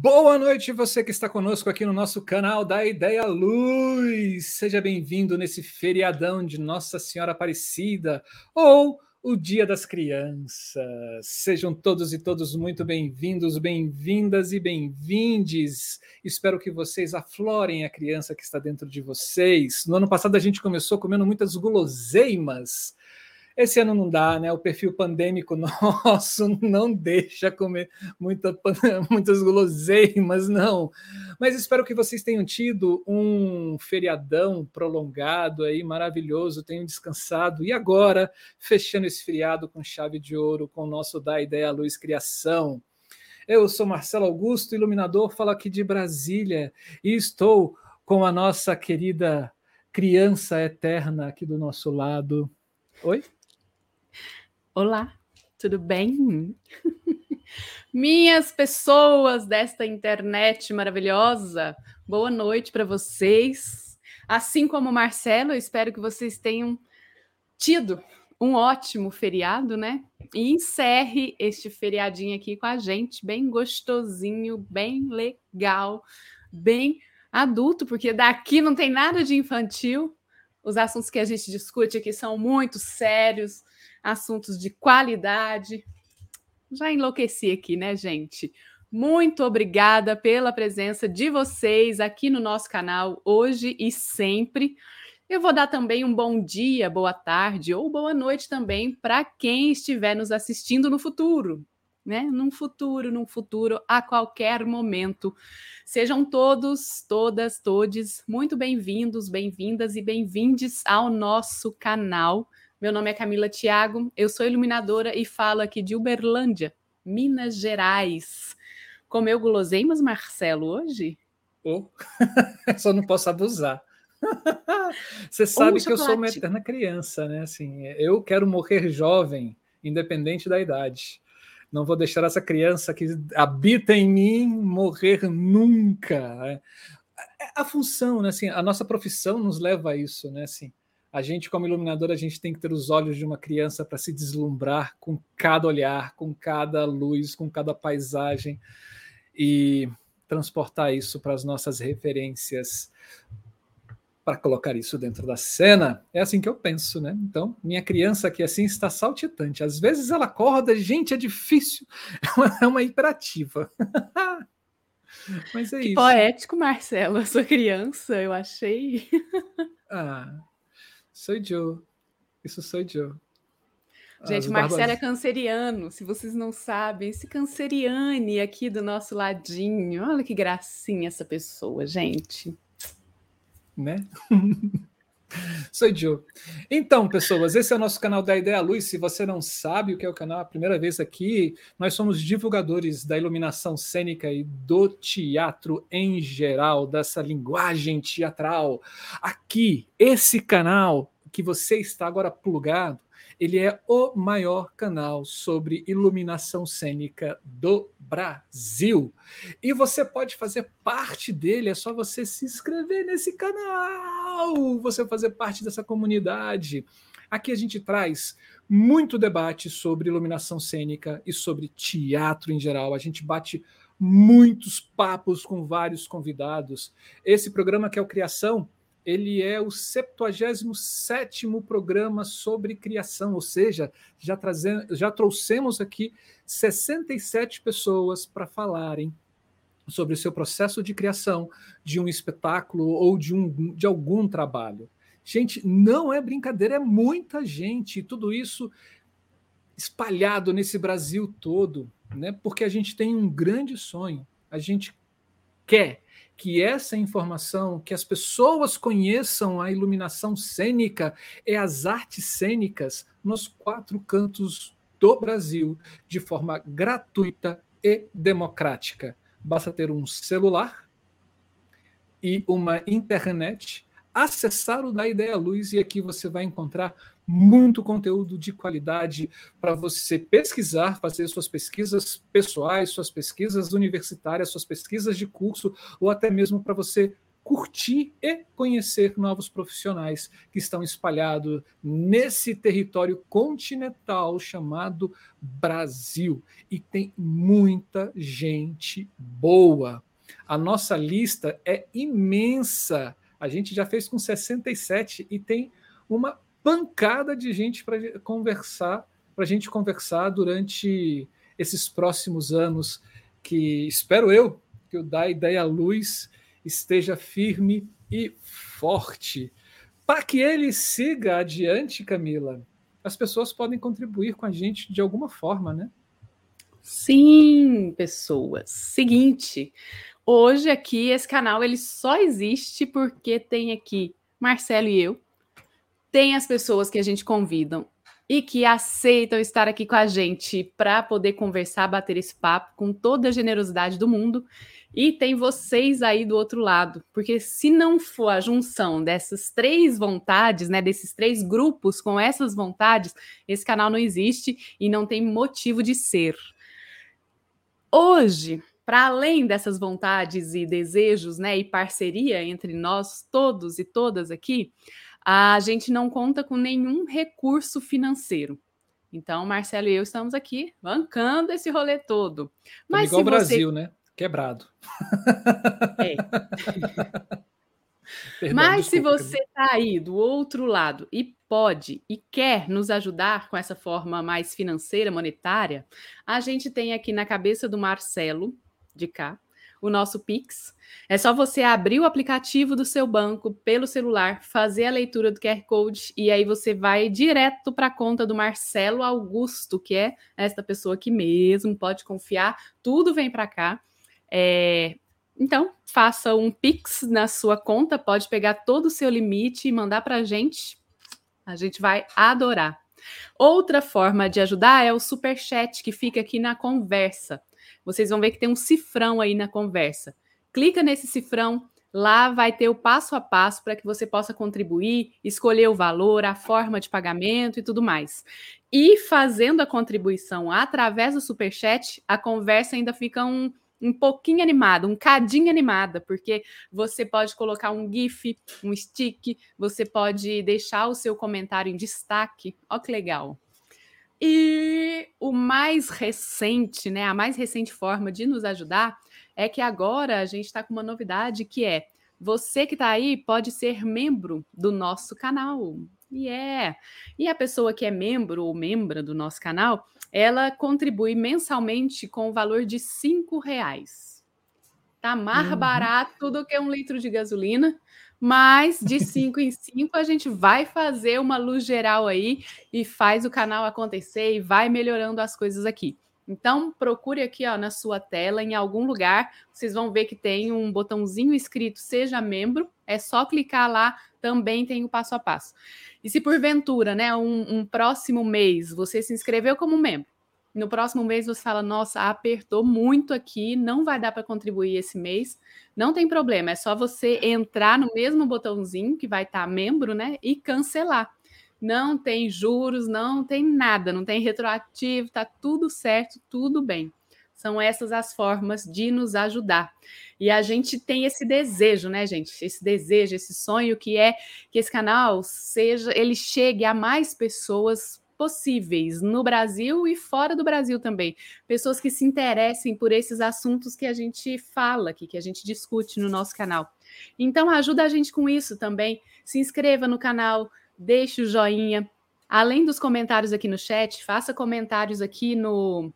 Boa noite, você que está conosco aqui no nosso canal da Ideia Luz. Seja bem-vindo nesse feriadão de Nossa Senhora Aparecida ou o Dia das Crianças. Sejam todos e todos muito bem-vindos, bem-vindas e bem-vindes. Espero que vocês aflorem a criança que está dentro de vocês. No ano passado a gente começou comendo muitas guloseimas esse ano não dá, né? O perfil pandêmico nosso não deixa comer muita, muitas guloseimas, não. Mas espero que vocês tenham tido um feriadão prolongado aí, maravilhoso, tenham descansado. E agora, fechando esse feriado com chave de ouro, com o nosso Da Ideia Luz Criação. Eu sou Marcelo Augusto, iluminador, falo aqui de Brasília e estou com a nossa querida criança eterna aqui do nosso lado. Oi? Olá, tudo bem? Minhas pessoas desta internet maravilhosa, boa noite para vocês. Assim como o Marcelo, eu espero que vocês tenham tido um ótimo feriado, né? E encerre este feriadinho aqui com a gente, bem gostosinho, bem legal, bem adulto, porque daqui não tem nada de infantil. Os assuntos que a gente discute aqui são muito sérios, assuntos de qualidade. Já enlouqueci aqui, né, gente? Muito obrigada pela presença de vocês aqui no nosso canal hoje e sempre. Eu vou dar também um bom dia, boa tarde ou boa noite também para quem estiver nos assistindo no futuro, né? Num futuro, num futuro, a qualquer momento. Sejam todos, todas, todes muito bem-vindos, bem-vindas e bem-vindes ao nosso canal. Meu nome é Camila Thiago, eu sou iluminadora e falo aqui de Uberlândia, Minas Gerais. Comeu guloseimas, Marcelo, hoje? Oh. Só não posso abusar. Você sabe que eu sou uma eterna criança, né? Assim, eu quero morrer jovem, independente da idade. Não vou deixar essa criança que habita em mim morrer nunca. Né? A função, né? Assim, a nossa profissão nos leva a isso, né? Assim, a gente, como iluminador, a gente tem que ter os olhos de uma criança para se deslumbrar com cada olhar, com cada luz, com cada paisagem e transportar isso para as nossas referências, para colocar isso dentro da cena. É assim que eu penso, né? Então, minha criança aqui assim está saltitante. Às vezes ela acorda, gente, é difícil, é uma, é uma hiperativa. Mas é que isso. Poético, Marcelo, a sua criança, eu achei. ah, Sou Joe. Isso sou Joe. Gente, As Marcelo é canceriano. Se vocês não sabem, esse canceriane aqui do nosso ladinho. Olha que gracinha essa pessoa, gente. Né? Sou Joe. Então, pessoas, esse é o nosso canal da Ideia Luz. Se você não sabe o que é o canal, a primeira vez aqui, nós somos divulgadores da iluminação cênica e do teatro em geral, dessa linguagem teatral. Aqui, esse canal que você está agora plugado, ele é o maior canal sobre iluminação cênica do Brasil. E você pode fazer parte dele, é só você se inscrever nesse canal, você fazer parte dessa comunidade. Aqui a gente traz muito debate sobre iluminação cênica e sobre teatro em geral. A gente bate muitos papos com vários convidados. Esse programa que é o Criação, ele é o 77 programa sobre criação, ou seja, já, trazendo, já trouxemos aqui 67 pessoas para falarem sobre o seu processo de criação de um espetáculo ou de, um, de algum trabalho. Gente, não é brincadeira, é muita gente, tudo isso espalhado nesse Brasil todo, né? porque a gente tem um grande sonho, a gente quer que essa informação, que as pessoas conheçam a iluminação cênica e as artes cênicas nos quatro cantos do Brasil, de forma gratuita e democrática. Basta ter um celular e uma internet, acessar o da Ideia Luz e aqui você vai encontrar muito conteúdo de qualidade para você pesquisar, fazer suas pesquisas pessoais, suas pesquisas universitárias, suas pesquisas de curso, ou até mesmo para você curtir e conhecer novos profissionais que estão espalhados nesse território continental chamado Brasil. E tem muita gente boa. A nossa lista é imensa. A gente já fez com 67 e tem uma pancada de gente para conversar, para a gente conversar durante esses próximos anos que espero eu que o Da Ideia Luz esteja firme e forte. Para que ele siga adiante, Camila, as pessoas podem contribuir com a gente de alguma forma, né? Sim, pessoas. Seguinte, hoje aqui esse canal ele só existe porque tem aqui Marcelo e eu, tem as pessoas que a gente convidam e que aceitam estar aqui com a gente para poder conversar, bater esse papo com toda a generosidade do mundo. E tem vocês aí do outro lado, porque se não for a junção dessas três vontades, né, desses três grupos com essas vontades, esse canal não existe e não tem motivo de ser. Hoje, para além dessas vontades e desejos, né, e parceria entre nós todos e todas aqui, a gente não conta com nenhum recurso financeiro. Então, Marcelo e eu estamos aqui bancando esse rolê todo. Mas igual o Brasil, né? Quebrado. É. Perdão, Mas desculpa, se você está aí do outro lado e pode e quer nos ajudar com essa forma mais financeira, monetária, a gente tem aqui na cabeça do Marcelo, de cá, o nosso Pix. É só você abrir o aplicativo do seu banco pelo celular, fazer a leitura do QR Code e aí você vai direto para a conta do Marcelo Augusto, que é esta pessoa aqui mesmo, pode confiar, tudo vem para cá. É, então, faça um Pix na sua conta, pode pegar todo o seu limite e mandar para a gente. A gente vai adorar. Outra forma de ajudar é o super chat que fica aqui na conversa. Vocês vão ver que tem um cifrão aí na conversa. Clica nesse cifrão, lá vai ter o passo a passo para que você possa contribuir, escolher o valor, a forma de pagamento e tudo mais. E fazendo a contribuição através do super chat, a conversa ainda fica um um pouquinho animada, um cadinho animada, porque você pode colocar um GIF, um stick, você pode deixar o seu comentário em destaque. Ó que legal. E o mais recente, né, a mais recente forma de nos ajudar é que agora a gente está com uma novidade que é você que está aí pode ser membro do nosso canal. E yeah. é. E a pessoa que é membro ou membra do nosso canal, ela contribui mensalmente com o valor de cinco reais. Tá mais uhum. barato do que um litro de gasolina, mas de cinco em cinco a gente vai fazer uma luz geral aí e faz o canal acontecer e vai melhorando as coisas aqui. Então, procure aqui ó, na sua tela, em algum lugar, vocês vão ver que tem um botãozinho escrito Seja Membro. É só clicar lá, também tem o passo a passo. E se porventura, né, um, um próximo mês você se inscreveu como membro, no próximo mês você fala, nossa, apertou muito aqui, não vai dar para contribuir esse mês, não tem problema, é só você entrar no mesmo botãozinho que vai estar tá membro, né, e cancelar. Não tem juros, não tem nada, não tem retroativo, tá tudo certo, tudo bem. São essas as formas de nos ajudar. E a gente tem esse desejo, né, gente? Esse desejo, esse sonho que é que esse canal seja, ele chegue a mais pessoas possíveis no Brasil e fora do Brasil também. Pessoas que se interessem por esses assuntos que a gente fala aqui, que a gente discute no nosso canal. Então ajuda a gente com isso também. Se inscreva no canal, deixe o joinha. Além dos comentários aqui no chat, faça comentários aqui no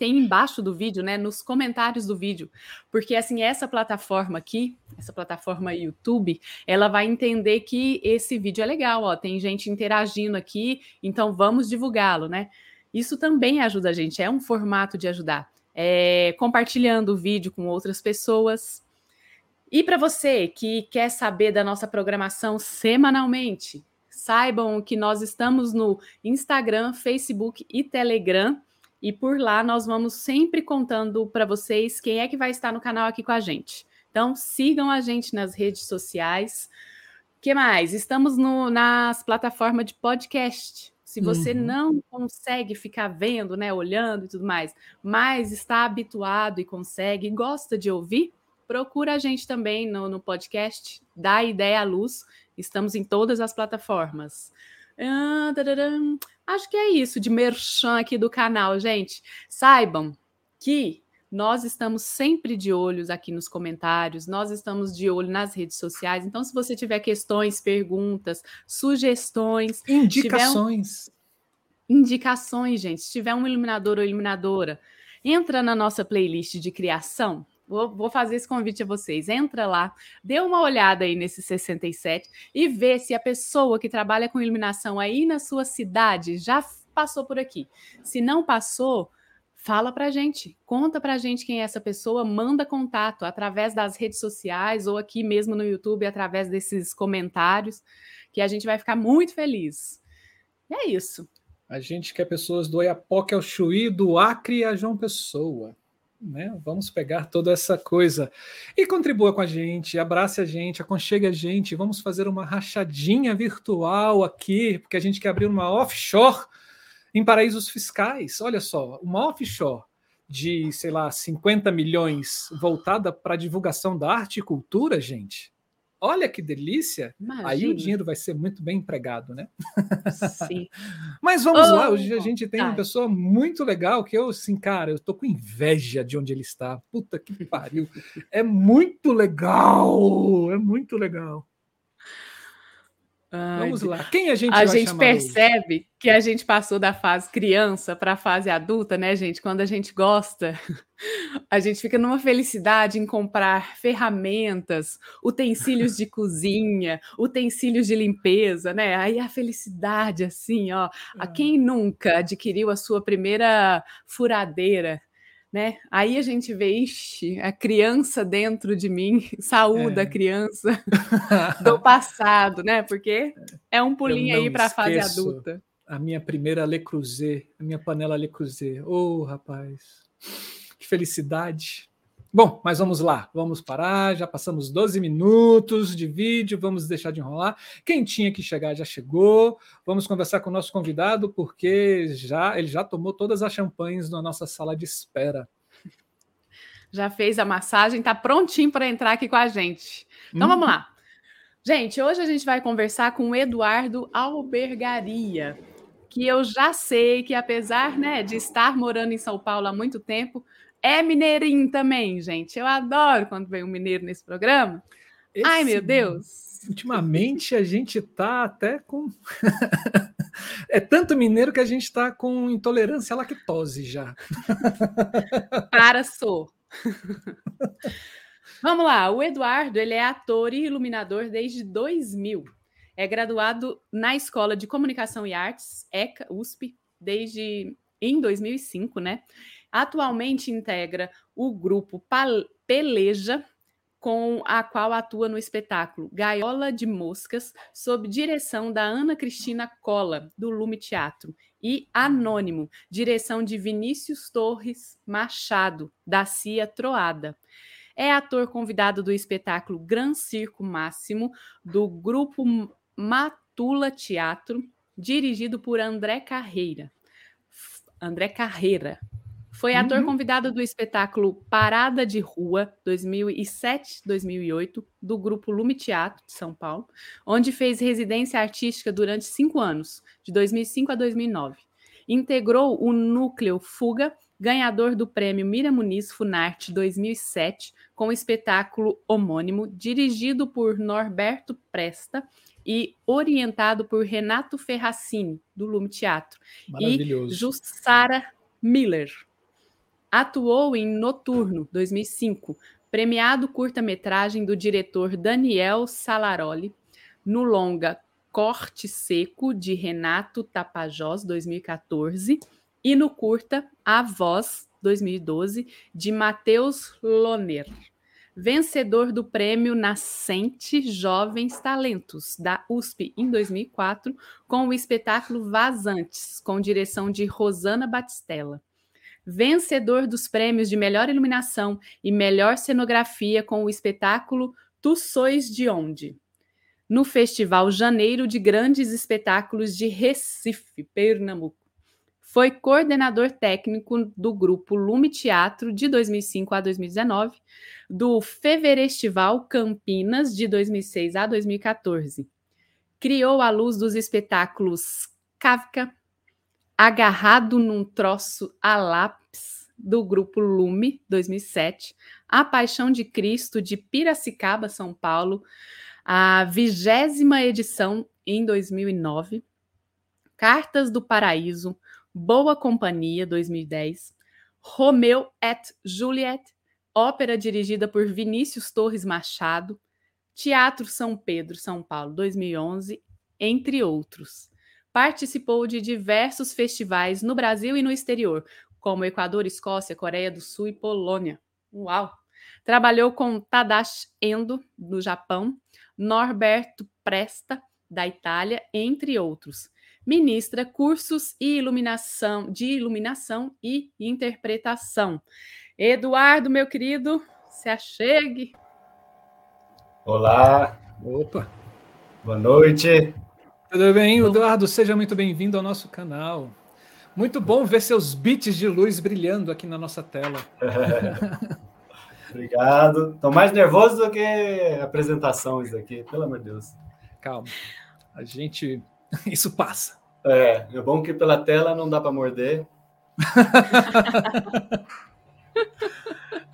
tem embaixo do vídeo, né, nos comentários do vídeo, porque assim essa plataforma aqui, essa plataforma YouTube, ela vai entender que esse vídeo é legal, ó, tem gente interagindo aqui, então vamos divulgá-lo, né? Isso também ajuda a gente, é um formato de ajudar, é, compartilhando o vídeo com outras pessoas. E para você que quer saber da nossa programação semanalmente, saibam que nós estamos no Instagram, Facebook e Telegram e por lá nós vamos sempre contando para vocês quem é que vai estar no canal aqui com a gente. Então sigam a gente nas redes sociais. que mais? Estamos no, nas plataformas de podcast. Se você uhum. não consegue ficar vendo, né, olhando e tudo mais, mas está habituado e consegue, gosta de ouvir, procura a gente também no, no podcast da Ideia à Luz. Estamos em todas as plataformas. Ah, Acho que é isso de merchan aqui do canal, gente. Saibam que nós estamos sempre de olhos aqui nos comentários, nós estamos de olho nas redes sociais. Então, se você tiver questões, perguntas, sugestões, indicações. Um... Indicações, gente. Se tiver um iluminador ou iluminadora, entra na nossa playlist de criação. Vou, vou, fazer esse convite a vocês. Entra lá, dê uma olhada aí nesse 67 e vê se a pessoa que trabalha com iluminação aí na sua cidade já passou por aqui. Se não passou, Fala para gente, conta para gente quem é essa pessoa, manda contato através das redes sociais ou aqui mesmo no YouTube através desses comentários, que a gente vai ficar muito feliz. E é isso. A gente quer pessoas do Oiapoque ao Chuí, do Acre a João Pessoa. Né? Vamos pegar toda essa coisa e contribua com a gente, abrace a gente, aconchegue a gente. Vamos fazer uma rachadinha virtual aqui, porque a gente quer abrir uma offshore em paraísos fiscais. Olha só, uma offshore de, sei lá, 50 milhões voltada para divulgação da arte e cultura, gente. Olha que delícia! Imagina. Aí o dinheiro vai ser muito bem empregado, né? Sim. Mas vamos oh, lá, hoje a gente tem uma pessoa muito legal que eu, assim, cara, eu tô com inveja de onde ele está. Puta que pariu! É muito legal! É muito legal. Ai, Vamos lá. Quem a gente A gente percebe hoje? que a gente passou da fase criança para a fase adulta, né, gente? Quando a gente gosta, a gente fica numa felicidade em comprar ferramentas, utensílios de cozinha, utensílios de limpeza, né? Aí a felicidade, assim, ó. A é. quem nunca adquiriu a sua primeira furadeira? Né? Aí a gente vê, ixi, a criança dentro de mim, saúde é. a criança do passado, né? Porque é um pulinho aí para a fase adulta. A minha primeira Le Creuset, a minha panela Le Creuset. Ô, oh, rapaz, que felicidade. Bom, mas vamos lá, vamos parar. Já passamos 12 minutos de vídeo, vamos deixar de enrolar. Quem tinha que chegar já chegou. Vamos conversar com o nosso convidado, porque já ele já tomou todas as champanhes na nossa sala de espera. Já fez a massagem, está prontinho para entrar aqui com a gente. Então hum. vamos lá. Gente, hoje a gente vai conversar com o Eduardo Albergaria, que eu já sei que, apesar né, de estar morando em São Paulo há muito tempo, é mineirinho também, gente. Eu adoro quando vem um mineiro nesse programa. Esse, Ai, meu Deus! Ultimamente a gente tá até com. é tanto mineiro que a gente está com intolerância à lactose já. Para, sou. Vamos lá, o Eduardo ele é ator e iluminador desde 2000. É graduado na Escola de Comunicação e Artes, ECA, USP, desde em 2005, né? Atualmente integra o grupo Peleja, com a qual atua no espetáculo Gaiola de Moscas, sob direção da Ana Cristina Cola, do Lume Teatro, e Anônimo, direção de Vinícius Torres Machado, da Cia Troada. É ator convidado do espetáculo Gran Circo Máximo, do grupo Matula Teatro, dirigido por André Carreira. André Carreira, foi ator uhum. convidado do espetáculo Parada de Rua 2007-2008 do grupo Lume Teatro de São Paulo, onde fez residência artística durante cinco anos, de 2005 a 2009. Integrou o núcleo Fuga, ganhador do prêmio Mira Muniz Funarte 2007, com o espetáculo homônimo, dirigido por Norberto Presta e orientado por Renato Ferracini, do Lume Teatro, e Jussara Miller. Atuou em Noturno, 2005, premiado curta-metragem do diretor Daniel Salaroli, no longa Corte Seco, de Renato Tapajós, 2014, e no curta A Voz, 2012, de Matheus Loner. Vencedor do prêmio Nascente Jovens Talentos, da USP, em 2004, com o espetáculo Vazantes, com direção de Rosana Batistella vencedor dos prêmios de melhor iluminação e melhor cenografia com o espetáculo Tu Sois de Onde? No Festival Janeiro de Grandes Espetáculos de Recife, Pernambuco. Foi coordenador técnico do grupo Lume Teatro de 2005 a 2019, do Feverestival Campinas de 2006 a 2014. Criou a luz dos espetáculos Kafka, Agarrado num Troço a Lápis, do grupo Lume, 2007, A Paixão de Cristo, de Piracicaba, São Paulo, a vigésima edição em 2009, Cartas do Paraíso, Boa Companhia, 2010, Romeu et Juliet, ópera dirigida por Vinícius Torres Machado, Teatro São Pedro, São Paulo, 2011, entre outros. Participou de diversos festivais no Brasil e no exterior, como Equador, Escócia, Coreia do Sul e Polônia. Uau! Trabalhou com Tadashi Endo, do Japão, Norberto Presta, da Itália, entre outros. Ministra cursos e iluminação, de iluminação e interpretação. Eduardo, meu querido, se achegue. Olá. Opa. Boa noite. Tudo bem, Eduardo? Seja muito bem-vindo ao nosso canal. Muito bom ver seus bits de luz brilhando aqui na nossa tela. Obrigado. Estou mais nervoso do que apresentações aqui, pelo amor de Deus. Calma. A gente. Isso passa. É, é bom que pela tela não dá para morder.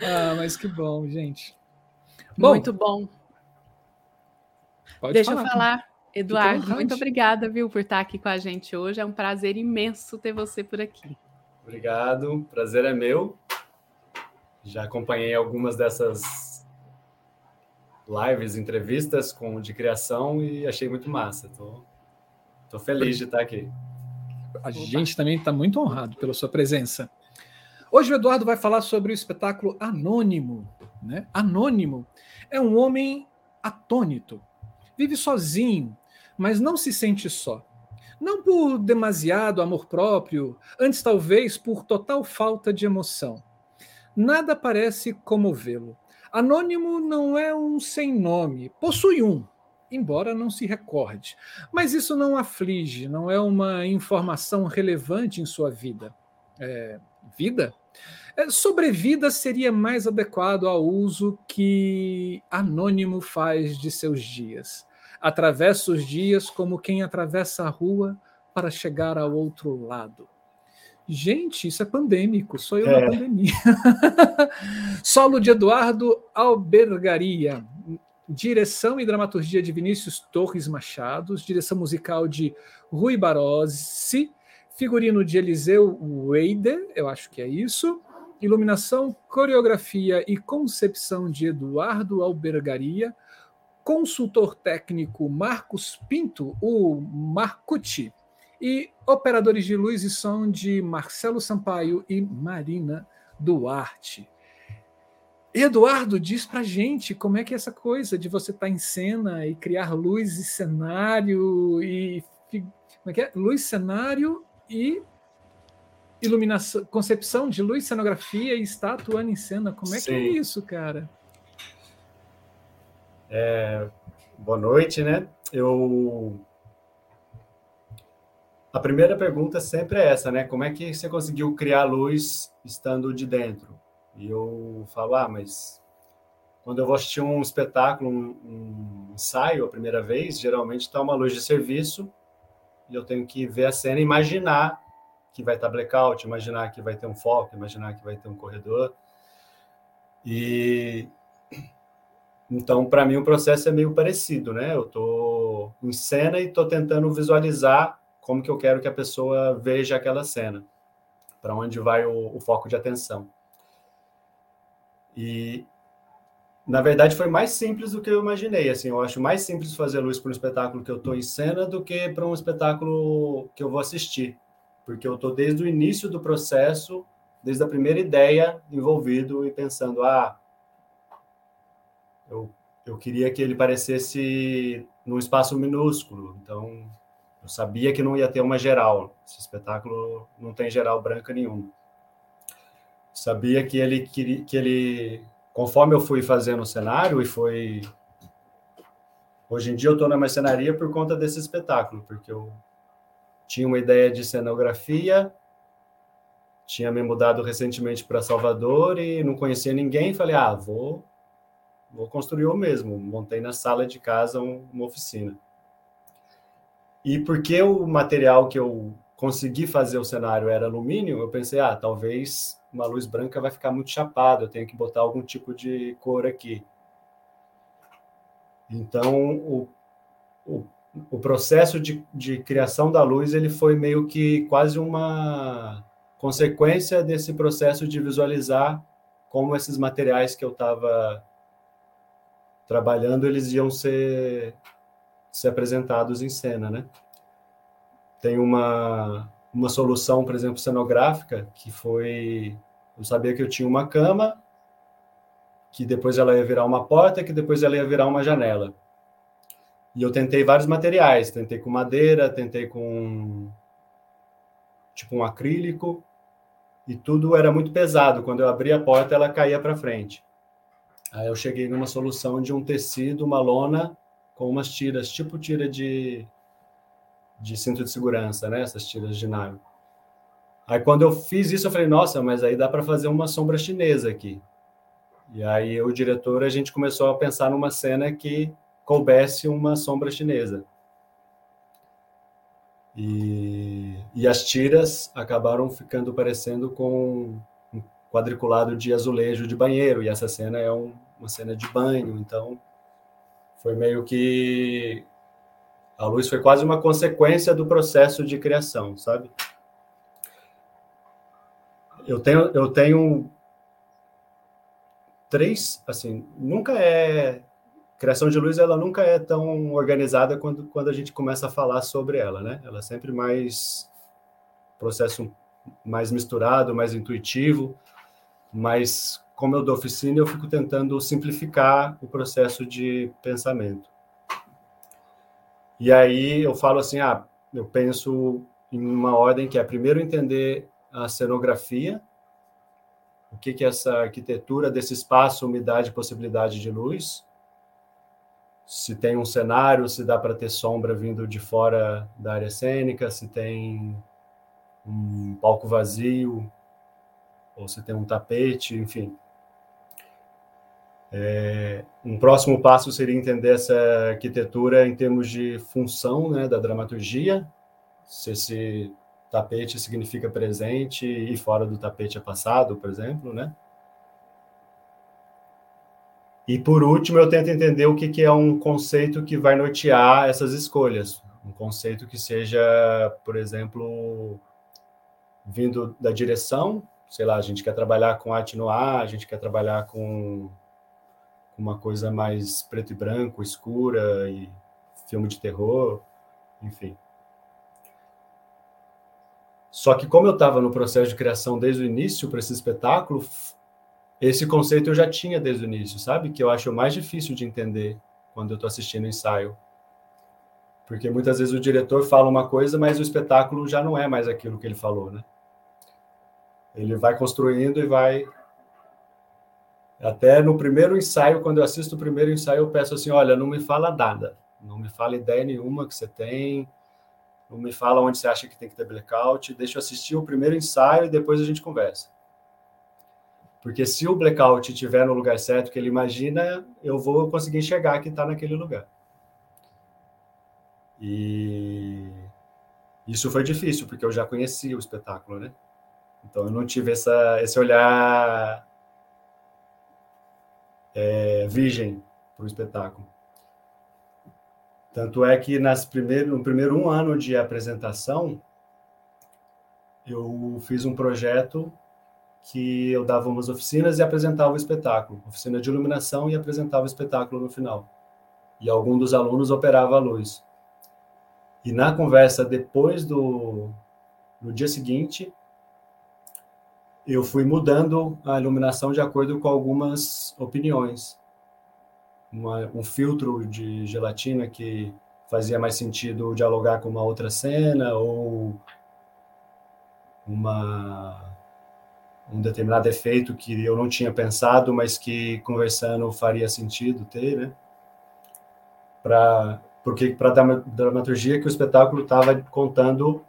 ah, mas que bom, gente. Bom, muito bom. Deixa falar, eu falar. Eduardo, muito obrigada, viu, por estar aqui com a gente hoje. É um prazer imenso ter você por aqui. Obrigado, prazer é meu. Já acompanhei algumas dessas lives, entrevistas com de criação e achei muito massa. Tô, tô feliz de estar aqui. A gente também está muito honrado pela sua presença. Hoje o Eduardo vai falar sobre o espetáculo Anônimo. Né? Anônimo é um homem atônito, vive sozinho, mas não se sente só. Não por demasiado amor próprio, antes talvez por total falta de emoção. Nada parece comovê-lo. Anônimo não é um sem nome, possui um, embora não se recorde. Mas isso não aflige, não é uma informação relevante em sua vida. É, vida? É, sobrevida seria mais adequado ao uso que Anônimo faz de seus dias atravessa os dias como quem atravessa a rua para chegar ao outro lado. Gente, isso é pandêmico, sou eu é. na pandemia. Solo de Eduardo Albergaria. Direção e dramaturgia de Vinícius Torres Machados, direção musical de Rui Barossi, figurino de Eliseu Weider, eu acho que é isso, iluminação, coreografia e concepção de Eduardo Albergaria, consultor técnico Marcos Pinto, o Marcucci, e operadores de luz e som de Marcelo Sampaio e Marina Duarte. Eduardo, diz pra gente como é que é essa coisa de você estar tá em cena e criar luz e cenário e como é que é? Luz, cenário e iluminação, concepção de luz, cenografia e está atuando em cena. Como é Sim. que é isso, cara? É, boa noite, né? Eu a primeira pergunta sempre é essa, né? Como é que você conseguiu criar luz estando de dentro? E eu falo, ah, mas quando eu vou assistir um espetáculo, um, um ensaio a primeira vez, geralmente está uma luz de serviço e eu tenho que ver a cena imaginar que vai estar blackout, imaginar que vai ter um foco, imaginar que vai ter um corredor. E então, para mim, o processo é meio parecido, né? Eu estou em cena e estou tentando visualizar como que eu quero que a pessoa veja aquela cena, para onde vai o, o, foco de atenção. E, na verdade, foi mais simples do que eu imaginei. Assim, eu acho mais simples fazer luz para um espetáculo que eu estou em cena do que para um espetáculo que eu vou assistir, porque eu estou desde o início do processo, desde a primeira ideia, envolvido e pensando, ah, eu, eu queria que ele parecesse num espaço minúsculo, então eu sabia que não ia ter uma geral. Esse espetáculo não tem geral branca nenhuma. Sabia que ele queria que ele conforme eu fui fazendo o cenário e foi hoje em dia eu estou na marcenaria por conta desse espetáculo, porque eu tinha uma ideia de cenografia tinha me mudado recentemente para Salvador e não conhecia ninguém. Falei, ah, vou, vou construir eu mesmo. Montei na sala de casa uma oficina. E porque o material que eu consegui fazer o cenário era alumínio, eu pensei, ah, talvez uma luz branca vai ficar muito chapado, eu tenho que botar algum tipo de cor aqui. Então, o, o, o processo de, de criação da luz ele foi meio que quase uma consequência desse processo de visualizar como esses materiais que eu estava trabalhando eles iam ser ser apresentados em cena, né? Tem uma uma solução, por exemplo, cenográfica que foi eu sabia que eu tinha uma cama que depois ela ia virar uma porta, que depois ela ia virar uma janela. E eu tentei vários materiais, tentei com madeira, tentei com tipo um acrílico, e tudo era muito pesado. Quando eu abria a porta, ela caía para frente. Aí eu cheguei numa solução de um tecido, uma lona com umas tiras, tipo tira de, de cinto de segurança, né? Essas tiras de nylon. Aí quando eu fiz isso, eu falei, nossa, mas aí dá para fazer uma sombra chinesa aqui. E aí o diretor, a gente começou a pensar numa cena que coubesse uma sombra chinesa. E, e as tiras acabaram ficando parecendo com um quadriculado de azulejo de banheiro, e essa cena é um, uma cena de banho, então foi meio que a luz foi quase uma consequência do processo de criação, sabe? Eu tenho, eu tenho três, assim, nunca é criação de luz ela nunca é tão organizada quando, quando a gente começa a falar sobre ela, né? Ela é sempre mais processo mais misturado, mais intuitivo, mas como eu dou oficina, eu fico tentando simplificar o processo de pensamento. E aí eu falo assim, ah, eu penso em uma ordem que é primeiro entender a cenografia, o que que é essa arquitetura desse espaço, umidade, possibilidade de luz, se tem um cenário, se dá para ter sombra vindo de fora da área cênica, se tem um palco vazio, ou se tem um tapete, enfim. É, um próximo passo seria entender essa arquitetura em termos de função né, da dramaturgia, se esse tapete significa presente e fora do tapete é passado, por exemplo, né? E por último, eu tento entender o que, que é um conceito que vai nortear essas escolhas. Um conceito que seja, por exemplo, vindo da direção, sei lá, a gente quer trabalhar com arte no ar, a gente quer trabalhar com uma coisa mais preto e branco, escura e filme de terror, enfim. Só que como eu estava no processo de criação desde o início para esse espetáculo, esse conceito eu já tinha desde o início, sabe? Que eu acho mais difícil de entender quando eu estou assistindo o ensaio. Porque muitas vezes o diretor fala uma coisa, mas o espetáculo já não é mais aquilo que ele falou, né? Ele vai construindo e vai. Até no primeiro ensaio, quando eu assisto o primeiro ensaio, eu peço assim: olha, não me fala nada, não me fala ideia nenhuma que você tem, não me fala onde você acha que tem que ter blackout, deixa eu assistir o primeiro ensaio e depois a gente conversa. Porque se o blackout estiver no lugar certo que ele imagina, eu vou conseguir enxergar que está naquele lugar. E isso foi difícil, porque eu já conhecia o espetáculo, né? Então eu não tive essa, esse olhar é, virgem para o espetáculo. Tanto é que nas primeiro, no primeiro um ano de apresentação, eu fiz um projeto que eu dava umas oficinas e apresentava o espetáculo, oficina de iluminação e apresentava o espetáculo no final. E algum dos alunos operava a luz. E na conversa depois do no dia seguinte, eu fui mudando a iluminação de acordo com algumas opiniões. Uma, um filtro de gelatina que fazia mais sentido dialogar com uma outra cena ou uma um determinado efeito que eu não tinha pensado, mas que conversando faria sentido ter, né? Para porque para a dramaturgia que o espetáculo estava contando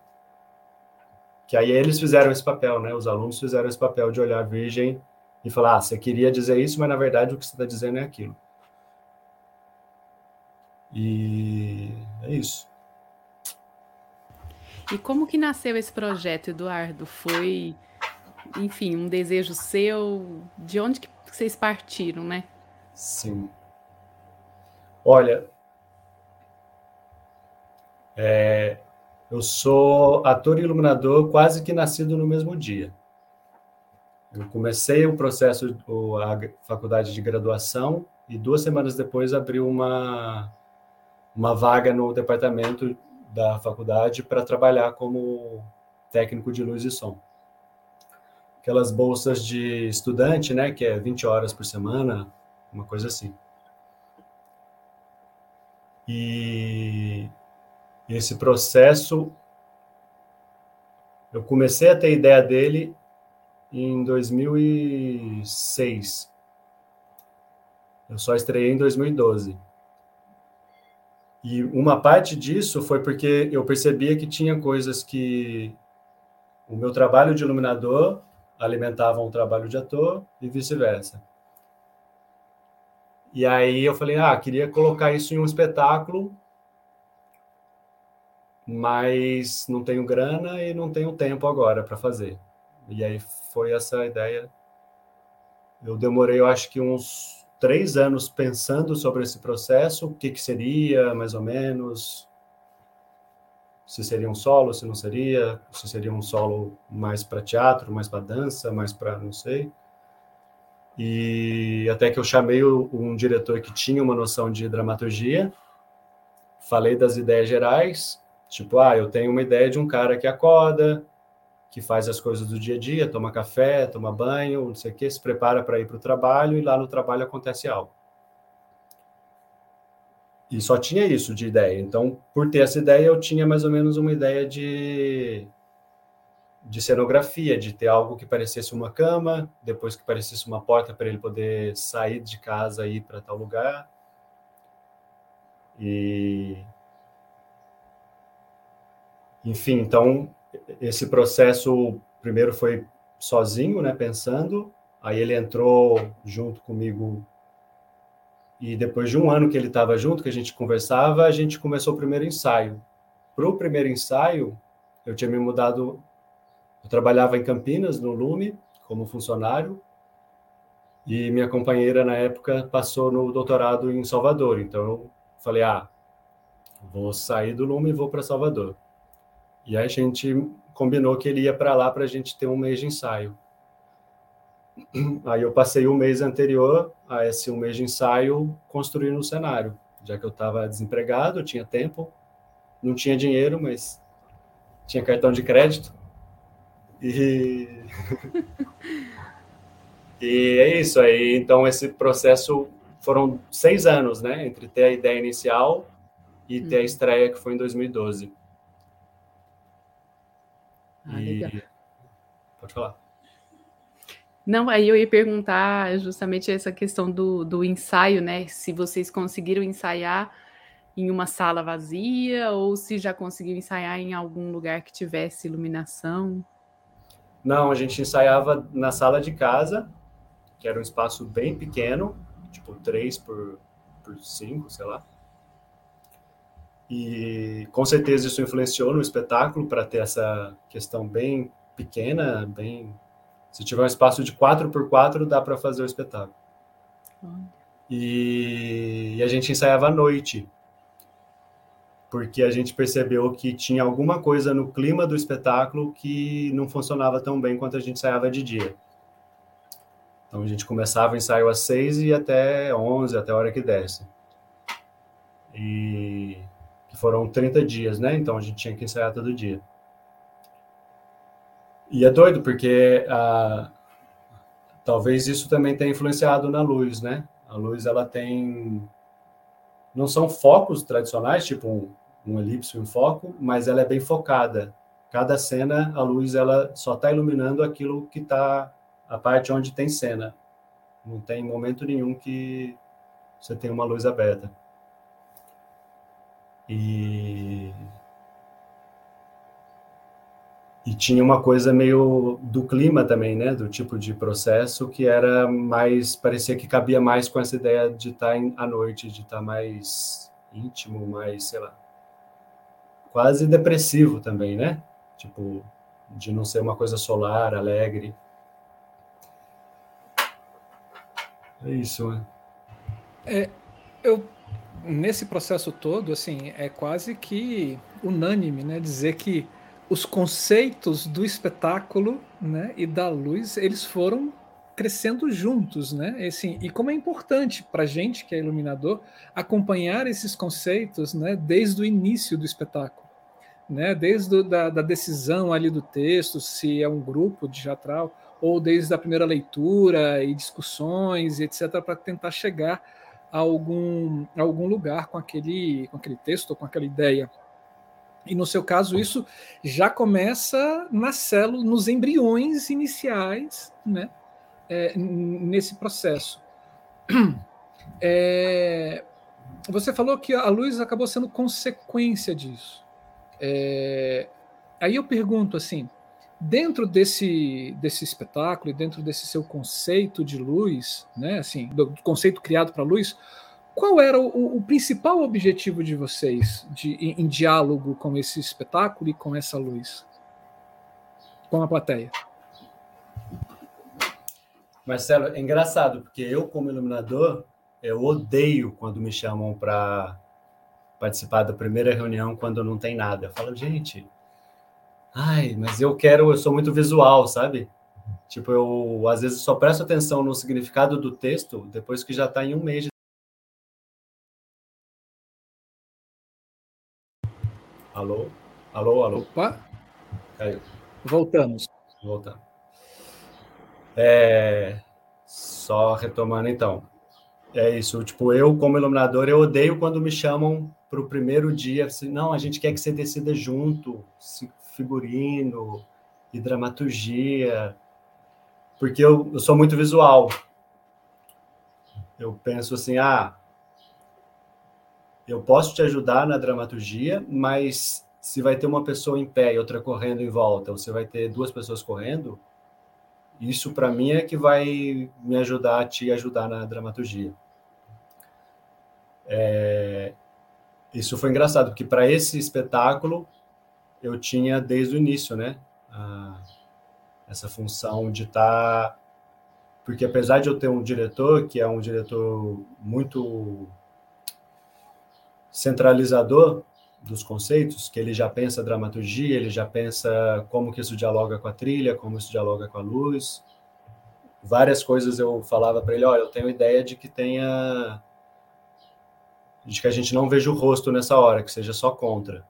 que aí eles fizeram esse papel, né? Os alunos fizeram esse papel de olhar a Virgem e falar: ah, você queria dizer isso, mas na verdade o que você está dizendo é aquilo. E é isso. E como que nasceu esse projeto, Eduardo? Foi, enfim, um desejo seu? De onde que vocês partiram, né? Sim. Olha, é, eu sou ator e iluminador quase que nascido no mesmo dia. Eu comecei o processo, a faculdade de graduação, e duas semanas depois abriu uma, uma vaga no departamento da faculdade para trabalhar como técnico de luz e som. Aquelas bolsas de estudante, né, que é 20 horas por semana, uma coisa assim. E esse processo eu comecei a ter ideia dele em 2006. Eu só estreiei em 2012. E uma parte disso foi porque eu percebia que tinha coisas que o meu trabalho de iluminador alimentava o trabalho de ator e vice-versa. E aí eu falei, ah, queria colocar isso em um espetáculo, mas não tenho grana e não tenho tempo agora para fazer. E aí foi essa ideia. Eu demorei, eu acho que uns três anos pensando sobre esse processo, o que, que seria, mais ou menos, se seria um solo, se não seria, se seria um solo mais para teatro, mais para dança, mais para não sei. E até que eu chamei um diretor que tinha uma noção de dramaturgia, falei das ideias gerais, tipo, ah, eu tenho uma ideia de um cara que acorda, que faz as coisas do dia a dia, toma café, toma banho, não sei o que, se prepara para ir para o trabalho e lá no trabalho acontece algo. E só tinha isso de ideia. Então, por ter essa ideia, eu tinha mais ou menos uma ideia de, de cenografia, de ter algo que parecesse uma cama, depois que parecesse uma porta para ele poder sair de casa e ir para tal lugar. E. Enfim, então esse processo primeiro foi sozinho, né, pensando, aí ele entrou junto comigo e depois de um ano que ele estava junto, que a gente conversava, a gente começou o primeiro ensaio. Para o primeiro ensaio, eu tinha me mudado, eu trabalhava em Campinas, no Lume, como funcionário, e minha companheira na época passou no doutorado em Salvador, então eu falei, ah, vou sair do Lume e vou para Salvador. E aí a gente combinou que ele ia para lá para a gente ter um mês de ensaio. Aí eu passei o mês anterior a esse um mês de ensaio construindo o um cenário, já que eu estava desempregado, tinha tempo, não tinha dinheiro, mas tinha cartão de crédito. E e é isso aí. Então esse processo foram seis anos, né, entre ter a ideia inicial e ter a uhum. estreia que foi em 2012. Ah, e... Pode falar. Não, aí eu ia perguntar justamente essa questão do, do ensaio, né? Se vocês conseguiram ensaiar em uma sala vazia ou se já conseguiu ensaiar em algum lugar que tivesse iluminação. Não, a gente ensaiava na sala de casa, que era um espaço bem pequeno, tipo 3 por, por 5, sei lá. E com certeza isso influenciou no espetáculo para ter essa questão bem pequena, bem se tiver um espaço de 4 por 4 dá para fazer o espetáculo. E, e a gente ensaiava à noite, porque a gente percebeu que tinha alguma coisa no clima do espetáculo que não funcionava tão bem quanto a gente ensaiava de dia. Então a gente começava o ensaio às 6 e até 11, até a hora que desce. E foram 30 dias, né? Então a gente tinha que ensaiar todo dia. E é doido, porque ah, talvez isso também tenha influenciado na luz, né? A luz, ela tem... Não são focos tradicionais, tipo um, um elipse e um foco, mas ela é bem focada. Cada cena, a luz, ela só está iluminando aquilo que está... A parte onde tem cena. Não tem momento nenhum que você tem uma luz aberta. E, e tinha uma coisa meio do clima também, né? Do tipo de processo que era mais parecia que cabia mais com essa ideia de estar à noite, de estar mais íntimo, mais sei lá, quase depressivo também, né? Tipo de não ser uma coisa solar, alegre. É isso, né? É, eu nesse processo todo, assim, é quase que unânime, né, dizer que os conceitos do espetáculo né, e da luz eles foram crescendo juntos, né? E, assim, e como é importante para a gente que é iluminador acompanhar esses conceitos, né, desde o início do espetáculo, né? Desde do, da, da decisão ali do texto, se é um grupo de teatral ou desde a primeira leitura e discussões, etc, para tentar chegar a algum, a algum lugar com aquele, com aquele texto, com aquela ideia. E no seu caso, isso já começa na célula, nos embriões iniciais, né? É, nesse processo. É, você falou que a luz acabou sendo consequência disso. É, aí eu pergunto assim, dentro desse, desse espetáculo e dentro desse seu conceito de luz, né, assim, do conceito criado para luz, qual era o, o, principal objetivo de vocês de, em, em, diálogo com esse espetáculo e com essa luz? Com a plateia? Marcelo, é engraçado, porque eu, como iluminador, eu odeio quando me chamam para participar da primeira reunião quando não tem nada. Eu falo, gente, ai, mas eu quero, eu sou muito visual, sabe? Tipo, eu às vezes só presto atenção no significado do texto depois que já está em um mês de Alô? Alô, alô? Opa! Caiu. Voltamos. Voltamos. É... Só retomando então. É isso, tipo, eu como iluminador, eu odeio quando me chamam para o primeiro dia, assim, não, a gente quer que você decida junto, figurino e dramaturgia, porque eu, eu sou muito visual. Eu penso assim, ah, eu posso te ajudar na dramaturgia, mas se vai ter uma pessoa em pé e outra correndo em volta, ou você vai ter duas pessoas correndo, isso para mim é que vai me ajudar a te ajudar na dramaturgia. É, isso foi engraçado, porque para esse espetáculo eu tinha desde o início, né? A, essa função de estar. Tá, porque apesar de eu ter um diretor, que é um diretor muito centralizador dos conceitos, que ele já pensa dramaturgia, ele já pensa como que isso dialoga com a trilha, como isso dialoga com a luz. Várias coisas eu falava para ele, olha, eu tenho ideia de que tenha de que a gente não veja o rosto nessa hora, que seja só contra.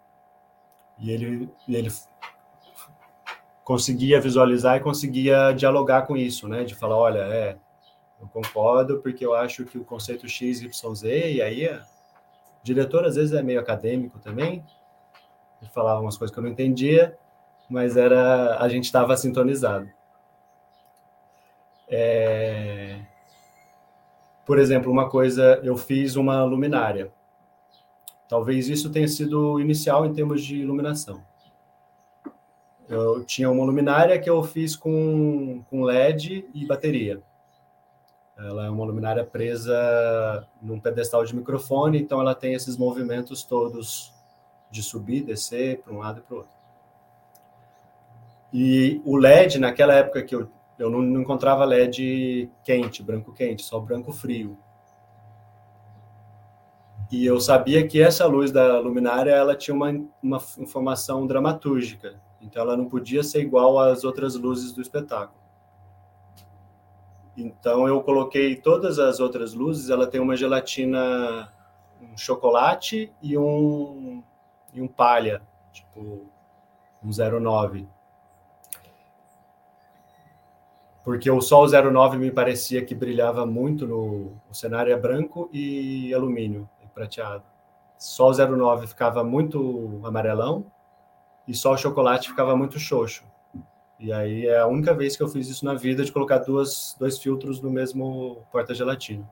E ele ele conseguia visualizar e conseguia dialogar com isso, né? De falar, olha, é, eu concordo porque eu acho que o conceito X, Y, Z, e aí diretor às vezes é meio acadêmico também, ele falava umas coisas que eu não entendia, mas era a gente estava sintonizado. É... Por exemplo, uma coisa, eu fiz uma luminária. Talvez isso tenha sido inicial em termos de iluminação. Eu tinha uma luminária que eu fiz com, com LED e bateria. Ela é uma luminária presa num pedestal de microfone, então ela tem esses movimentos todos de subir, descer para um lado e para o outro. E o LED, naquela época que eu, eu não, não encontrava LED quente, branco quente, só branco frio. E eu sabia que essa luz da luminária ela tinha uma, uma informação dramatúrgica, então ela não podia ser igual às outras luzes do espetáculo. Então eu coloquei todas as outras luzes, ela tem uma gelatina, um chocolate e um e um palha, tipo um 09. Porque o sol 09 me parecia que brilhava muito no o cenário é branco e alumínio prateado. Sol 09 ficava muito amarelão e só chocolate ficava muito xoxo. E aí é a única vez que eu fiz isso na vida de colocar duas, dois filtros no mesmo porta-gelatina.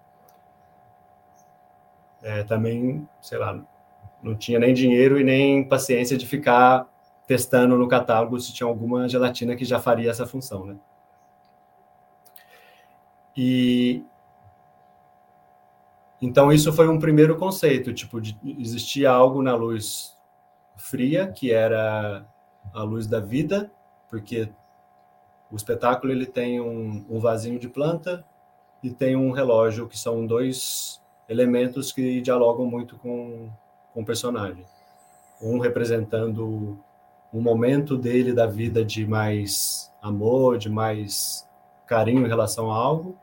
É, também, sei lá, não tinha nem dinheiro e nem paciência de ficar testando no catálogo se tinha alguma gelatina que já faria essa função, né? E então isso foi um primeiro conceito, tipo, de, existia algo na luz fria que era a luz da vida, porque o espetáculo ele tem um, um vasinho de planta e tem um relógio que são dois elementos que dialogam muito com, com o personagem. Um representando um momento dele da vida de mais amor, de mais carinho em relação a algo,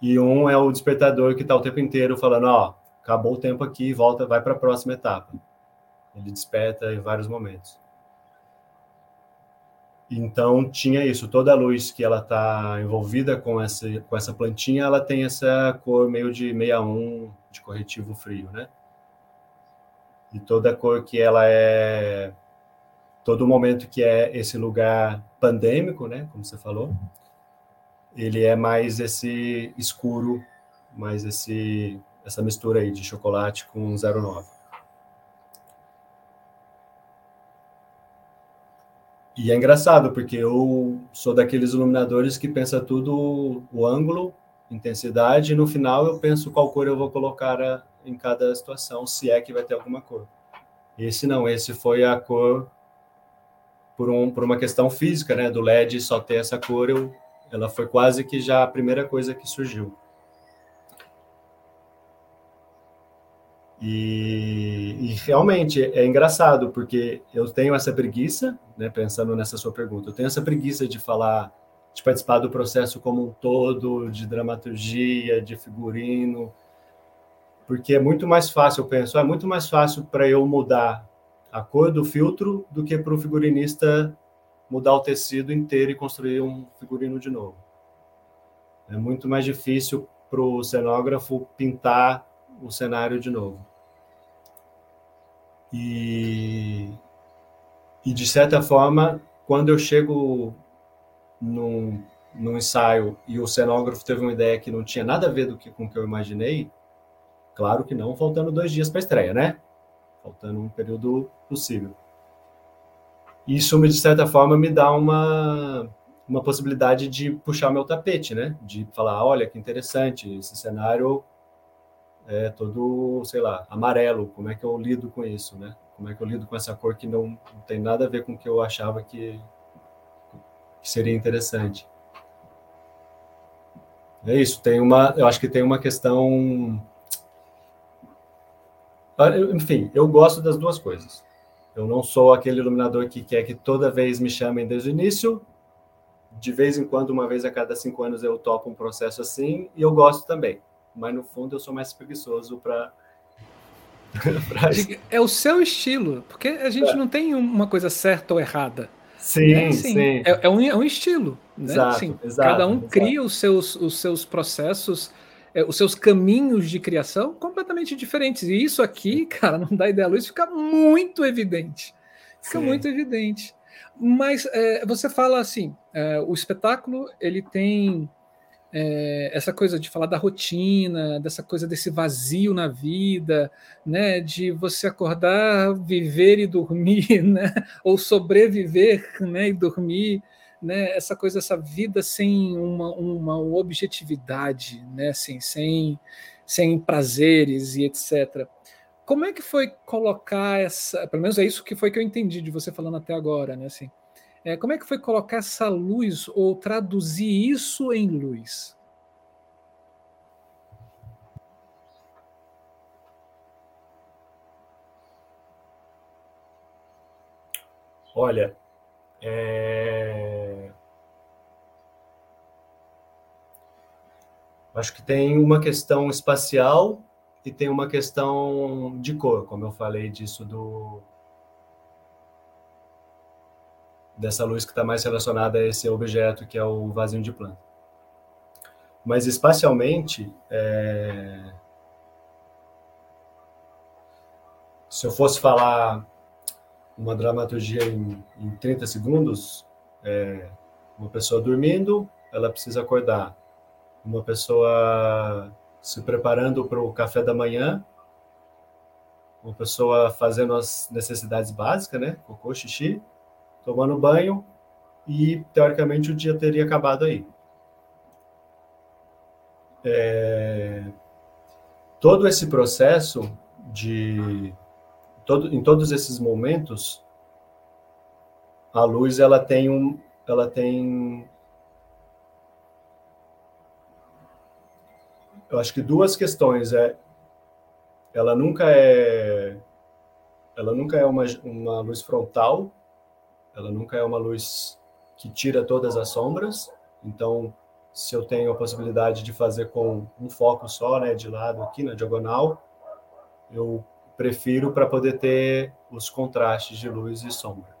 e um é o despertador que está o tempo inteiro falando, ó, acabou o tempo aqui, volta, vai para a próxima etapa. Ele desperta em vários momentos. Então tinha isso, toda a luz que ela está envolvida com essa com essa plantinha, ela tem essa cor meio de 61 de corretivo frio, né? E toda cor que ela é todo momento que é esse lugar pandêmico, né, como você falou, ele é mais esse escuro, mais esse essa mistura aí de chocolate com 09. E é engraçado, porque eu sou daqueles iluminadores que pensa tudo o ângulo, intensidade, e no final eu penso qual cor eu vou colocar em cada situação, se é que vai ter alguma cor. Esse não, esse foi a cor por, um, por uma questão física, né, do LED só ter essa cor, eu, ela foi quase que já a primeira coisa que surgiu. E, e, realmente é engraçado, porque eu tenho essa preguiça, né, pensando nessa sua pergunta, eu tenho essa preguiça de falar, de participar do processo como um todo, de dramaturgia, de figurino, porque é muito mais fácil, eu penso, é muito mais fácil para eu mudar a cor do filtro do que para o figurinista mudar o tecido inteiro e construir um figurino de novo. É muito mais difícil para o cenógrafo pintar o cenário de novo. E, e de certa forma, quando eu chego num, num ensaio e o cenógrafo teve uma ideia que não tinha nada a ver do que, com o que eu imaginei, claro que não, faltando dois dias para a estreia, né? Faltando um período possível. Isso, de certa forma, me dá uma, uma possibilidade de puxar meu tapete, né? De falar, olha, que interessante, esse cenário é todo, sei lá, amarelo. Como é que eu lido com isso, né? Como é que eu lido com essa cor que não, não tem nada a ver com o que eu achava que, que seria interessante? É isso. Tem uma, eu acho que tem uma questão. Enfim, eu gosto das duas coisas. Eu não sou aquele iluminador que quer que toda vez me chamem desde o início. De vez em quando, uma vez a cada cinco anos, eu topo um processo assim, e eu gosto também mas no fundo eu sou mais preguiçoso para. é o seu estilo, porque a gente é. não tem uma coisa certa ou errada. Sim, né? assim, sim. É, é, um, é um estilo. Né? Exato, assim, exato, cada um exato. cria os seus, os seus processos, é, os seus caminhos de criação completamente diferentes. E isso aqui, cara, não dá ideia, Luiz, fica muito evidente. Fica sim. muito evidente. Mas é, você fala assim, é, o espetáculo ele tem é, essa coisa de falar da rotina, dessa coisa desse vazio na vida, né, de você acordar, viver e dormir, né, ou sobreviver, né, e dormir, né, essa coisa, essa vida sem uma, uma objetividade, né, assim, sem, sem prazeres e etc. Como é que foi colocar essa, pelo menos é isso que foi que eu entendi de você falando até agora, né, assim, é, como é que foi colocar essa luz ou traduzir isso em luz? Olha, é... acho que tem uma questão espacial e tem uma questão de cor, como eu falei disso do dessa luz que está mais relacionada a esse objeto que é o vasinho de planta. Mas espacialmente, é... se eu fosse falar uma dramaturgia em, em 30 segundos, é, uma pessoa dormindo, ela precisa acordar. Uma pessoa se preparando para o café da manhã, uma pessoa fazendo as necessidades básicas, né? Cocô, xixi, tomando banho e teoricamente o dia teria acabado aí. É... Todo esse processo de todo, em todos esses momentos a luz ela tem um ela tem eu acho que duas questões é ela nunca é ela nunca é uma, uma luz frontal ela nunca é uma luz que tira todas as sombras. Então se eu tenho a possibilidade de fazer com um foco só né de lado aqui na diagonal eu prefiro para poder ter os contrastes de luz e sombra.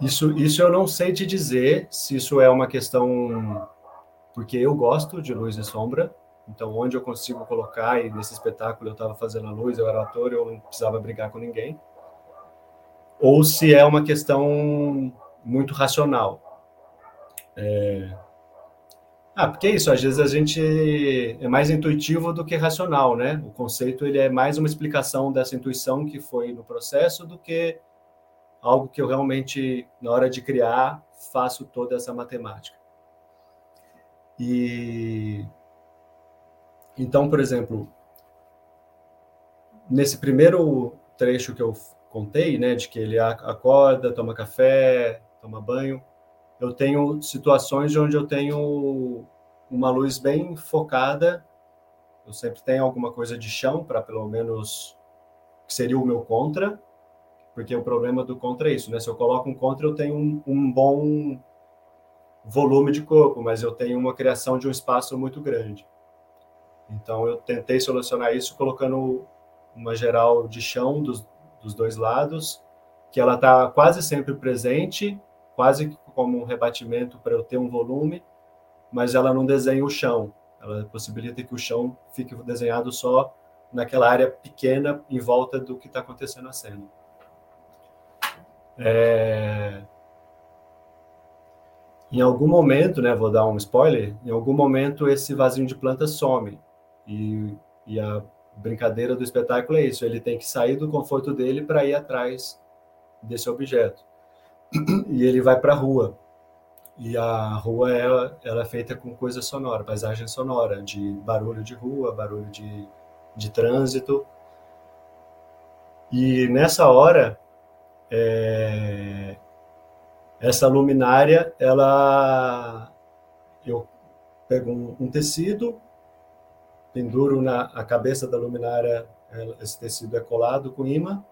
Isso, isso eu não sei te dizer se isso é uma questão porque eu gosto de luz e sombra, então onde eu consigo colocar e nesse espetáculo eu estava fazendo a luz, eu era ator, eu não precisava brigar com ninguém, ou se é uma questão muito racional. É... Ah, porque é isso, às vezes a gente é mais intuitivo do que racional, né? O conceito ele é mais uma explicação dessa intuição que foi no processo do que algo que eu realmente, na hora de criar, faço toda essa matemática. E então, por exemplo, nesse primeiro trecho que eu contei, né, de que ele acorda, toma café, toma banho, eu tenho situações onde eu tenho uma luz bem focada. Eu sempre tenho alguma coisa de chão para pelo menos que seria o meu contra, porque o problema do contra é isso, né? Se eu coloco um contra, eu tenho um, um bom volume de corpo, mas eu tenho uma criação de um espaço muito grande. Então eu tentei solucionar isso colocando uma geral de chão dos, dos dois lados, que ela está quase sempre presente, quase como um rebatimento para eu ter um volume, mas ela não desenha o chão. Ela possibilita que o chão fique desenhado só naquela área pequena em volta do que está acontecendo na cena. É... Em algum momento, né, vou dar um spoiler, em algum momento esse vasinho de planta some. E, e a brincadeira do espetáculo é isso, ele tem que sair do conforto dele para ir atrás desse objeto. E ele vai para a rua. E a rua ela, ela é feita com coisa sonora, paisagem sonora, de barulho de rua, barulho de, de trânsito. E nessa hora, é, essa luminária, ela eu pego um, um, tecido, penduro na a cabeça da luminária, esse tecido é colado com imã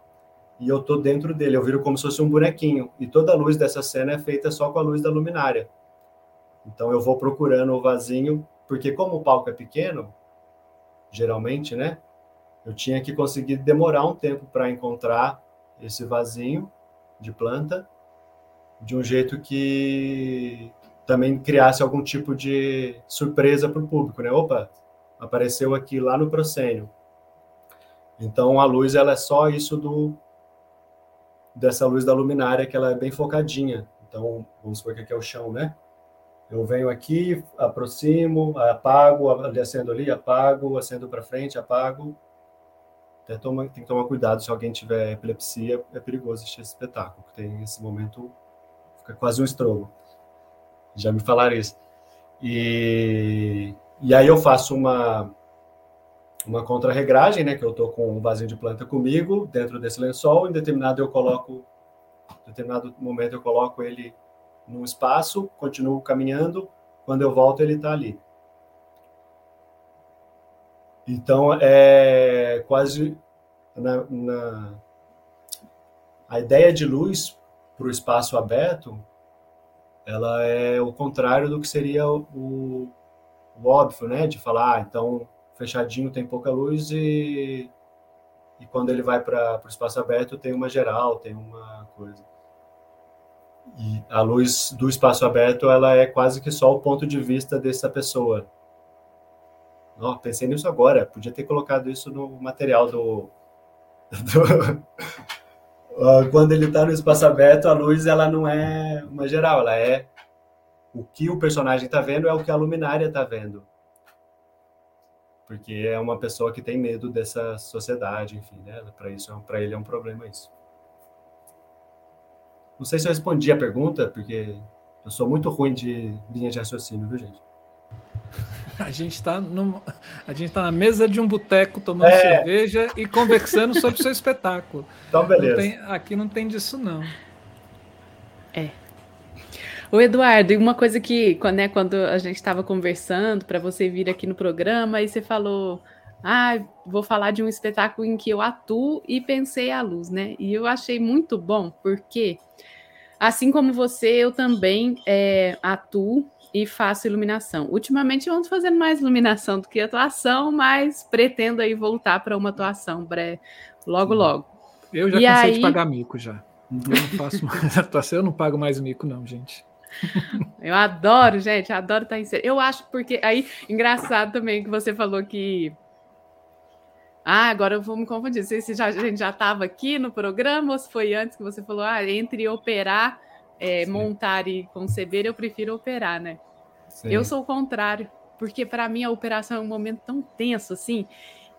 e eu tô dentro dele, eu viro como se fosse um bonequinho e toda a luz dessa cena é feita só com a luz da luminária. Então eu vou procurando o vasinho, porque como o palco é pequeno, geralmente, né? Eu tinha que conseguir demorar um tempo para encontrar esse vasinho de planta de um jeito que também criasse algum tipo de surpresa para o público, né? Opa, apareceu aqui lá no proscênio. Então a luz ela é só isso do dessa luz da luminária que ela é bem focadinha. Então vamos supor que aqui é o chão, né? Eu venho aqui, aproximo, apago, acendo ali, apago, acendo para frente, apago. Até toma, tem que tomar cuidado se alguém tiver epilepsia, é perigoso assistir esse espetáculo, tem esse momento, fica quase um estrogo. Já me falaram isso. E, e aí eu faço uma, uma contra-regragem, né, que eu estou com um vasinho de planta comigo, dentro desse lençol, em determinado eu coloco, em determinado momento eu coloco ele num espaço, continuo caminhando, quando eu volto ele está ali. Então, é quase na, na a ideia de luz para o espaço aberto, ela é o contrário do que seria o, o óbvio, né? De falar, ah, então fechadinho tem pouca luz e, e quando ele vai para o espaço aberto tem uma geral, tem uma coisa. E a luz do espaço aberto, ela é quase que só o ponto de vista dessa pessoa. Não, pensei nisso agora. Podia ter colocado isso no material do. do... Quando ele está no espaço aberto, a luz ela não é uma geral, ela é o que o personagem está vendo é o que a luminária está vendo. porque é uma pessoa que tem medo dessa sociedade, enfim, né? Para isso, para ele é um problema isso. Não sei se eu respondi a pergunta, porque eu sou muito ruim de linha de raciocínio, viu, gente? A gente está a gente tá na mesa de um boteco tomando é. cerveja e conversando sobre o seu espetáculo. Então, beleza. Não tem, aqui não tem disso, não. É. O Eduardo, e uma coisa que, né, quando a gente estava conversando para você vir aqui no programa, aí você falou, ah, vou falar de um espetáculo em que eu atuo e pensei a luz, né? E eu achei muito bom, porque assim como você, eu também é, atuo e faço iluminação. Ultimamente eu ando fazendo mais iluminação do que atuação, mas pretendo aí voltar para uma atuação bre... logo, logo. Eu já e cansei aí... de pagar mico já. Eu não faço mais atuação, eu não pago mais mico, não, gente. Eu adoro, gente, adoro estar em cena. Eu acho porque aí engraçado também que você falou que ah, agora eu vou me confundir. Não sei se já, a gente já estava aqui no programa ou se foi antes que você falou, ah, entre operar é, montar e conceber, eu prefiro operar, né? Sim. Eu sou o contrário, porque para mim a operação é um momento tão tenso assim.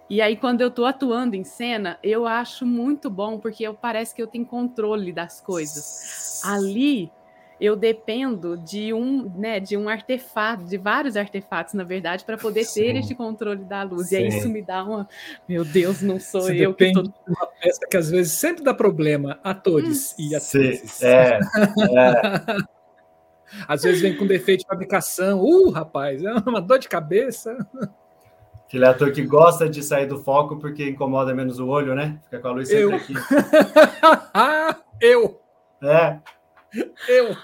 E aí, quando eu estou atuando em cena, eu acho muito bom, porque eu, parece que eu tenho controle das coisas. Ali, eu dependo de um, né, de um artefato, de vários artefatos, na verdade, para poder Sim. ter este controle da luz. Sim. E aí isso me dá uma, meu Deus, não sou Você eu que tô... de uma peça que às vezes sempre dá problema, atores hum. e atrizes. É, é. às vezes vem com defeito de fabricação. Uh, rapaz, é uma dor de cabeça. Aquele ator que gosta de sair do foco porque incomoda menos o olho, né? Fica com a luz sempre eu. aqui. eu. É. Eu.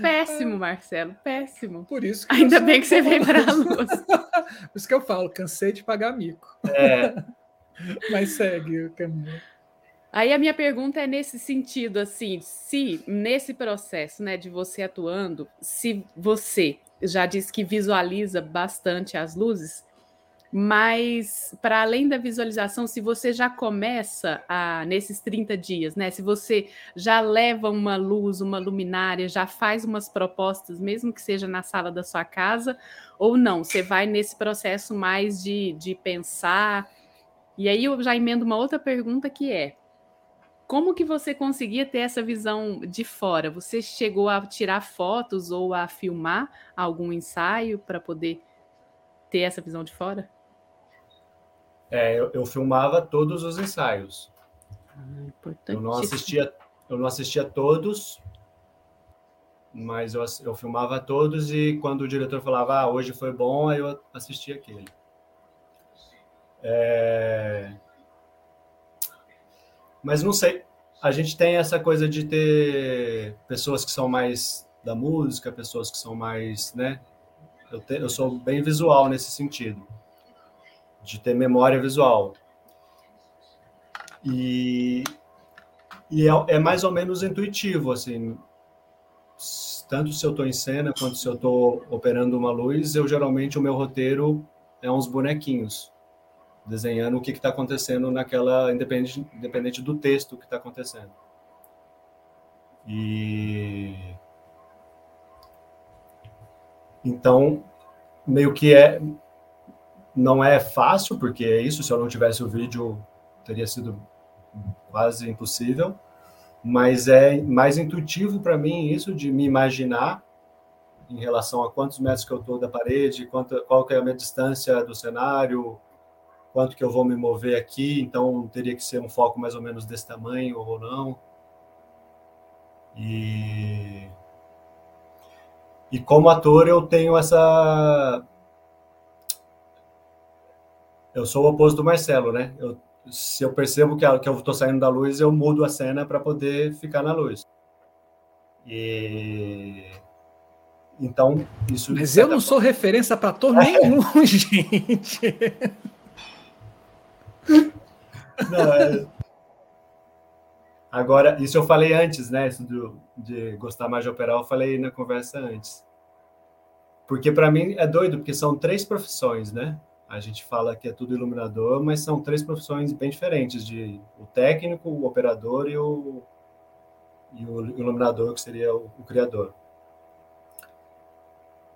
Péssimo, Marcelo, péssimo. Por isso Ainda bem que você veio para a luz. Por isso que eu falo, cansei de pagar mico. É. Mas segue o caminho. Aí a minha pergunta é nesse sentido, assim, se nesse processo, né, de você atuando, se você já disse que visualiza bastante as luzes, mas, para além da visualização, se você já começa a, nesses 30 dias, né? Se você já leva uma luz, uma luminária, já faz umas propostas, mesmo que seja na sala da sua casa, ou não, você vai nesse processo mais de, de pensar. E aí eu já emendo uma outra pergunta que é: como que você conseguia ter essa visão de fora? Você chegou a tirar fotos ou a filmar algum ensaio para poder ter essa visão de fora? É, eu, eu, filmava todos os ensaios. Ah, eu não assistia, eu não assistia todos, mas eu, eu filmava todos e quando o diretor falava, ah, hoje foi bom, aí eu assistia aquele. É... Mas não sei, a gente tem essa coisa de ter pessoas que são mais da música, pessoas que são mais, né? Eu, te, eu sou bem visual nesse sentido de ter memória visual. E, e é, é, mais ou menos intuitivo, assim, tanto se eu estou em cena quanto se eu estou operando uma luz, eu geralmente o meu roteiro é uns bonequinhos desenhando o que está acontecendo naquela independente, independente do texto que está acontecendo. E então meio que é não é fácil, porque é isso, se eu não tivesse o vídeo, teria sido quase impossível, mas é mais intuitivo para mim isso de me imaginar em relação a quantos metros que eu estou da parede, quanto, qual que é a minha distância do cenário, quanto que eu vou me mover aqui, então teria que ser um foco mais ou menos desse tamanho ou não. E, e como ator eu tenho essa eu sou o oposto do Marcelo, né? Eu, se eu percebo que, que eu estou saindo da luz, eu mudo a cena para poder ficar na luz. E então isso. Mas eu não sou referência para ator nenhum, gente. Não, é... Agora, isso eu falei antes, né? Isso do, de gostar mais de operar, eu falei na conversa antes. Porque para mim é doido, porque são três profissões, né? A gente fala que é tudo iluminador, mas são três profissões bem diferentes: de o técnico, o operador e o, e o iluminador, que seria o, o criador.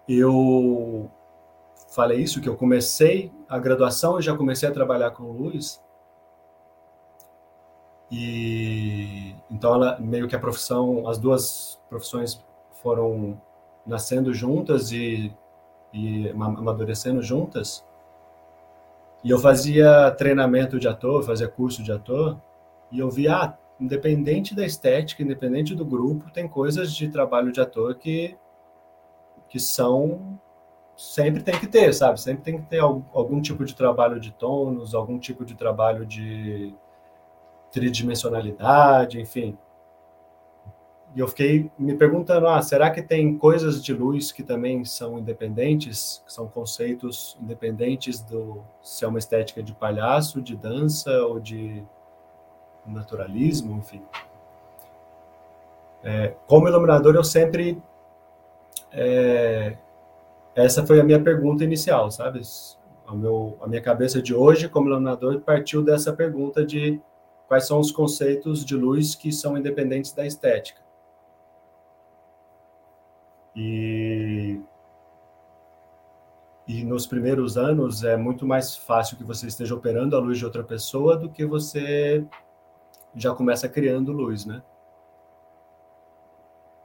Eu falei isso, que eu comecei a graduação e já comecei a trabalhar com luz. E então ela meio que a profissão, as duas profissões foram nascendo juntas e, e amadurecendo juntas. E eu fazia treinamento de ator, fazia curso de ator, e eu via, ah, independente da estética, independente do grupo, tem coisas de trabalho de ator que, que são sempre tem que ter, sabe? Sempre tem que ter algum tipo de trabalho de tônus, algum tipo de trabalho de tridimensionalidade, enfim. E eu fiquei me perguntando, ah, será que tem coisas de luz que também são independentes, que são conceitos independentes do se é uma estética de palhaço, de dança ou de naturalismo, enfim. É, como iluminador, eu sempre é, essa foi a minha pergunta inicial, sabe? O meu, a minha cabeça de hoje, como iluminador, partiu dessa pergunta de quais são os conceitos de luz que são independentes da estética. E, e nos primeiros anos é muito mais fácil que você esteja operando a luz de outra pessoa do que você já começa criando luz, né?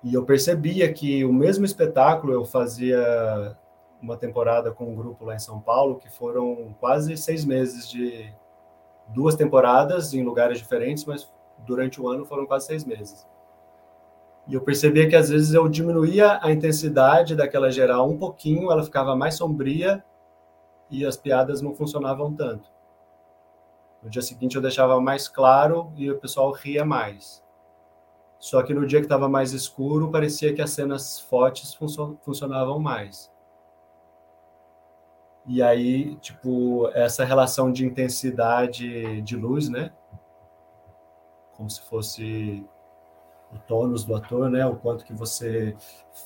E eu percebia que o mesmo espetáculo eu fazia uma temporada com um grupo lá em São Paulo, que foram quase seis meses de duas temporadas em lugares diferentes, mas durante o ano foram quase seis meses. E eu percebia que às vezes eu diminuía a intensidade daquela geral um pouquinho, ela ficava mais sombria e as piadas não funcionavam tanto. No dia seguinte eu deixava mais claro e o pessoal ria mais. Só que no dia que estava mais escuro, parecia que as cenas fortes funcionavam mais. E aí, tipo, essa relação de intensidade de luz, né? Como se fosse o tônus do ator, né? O quanto que você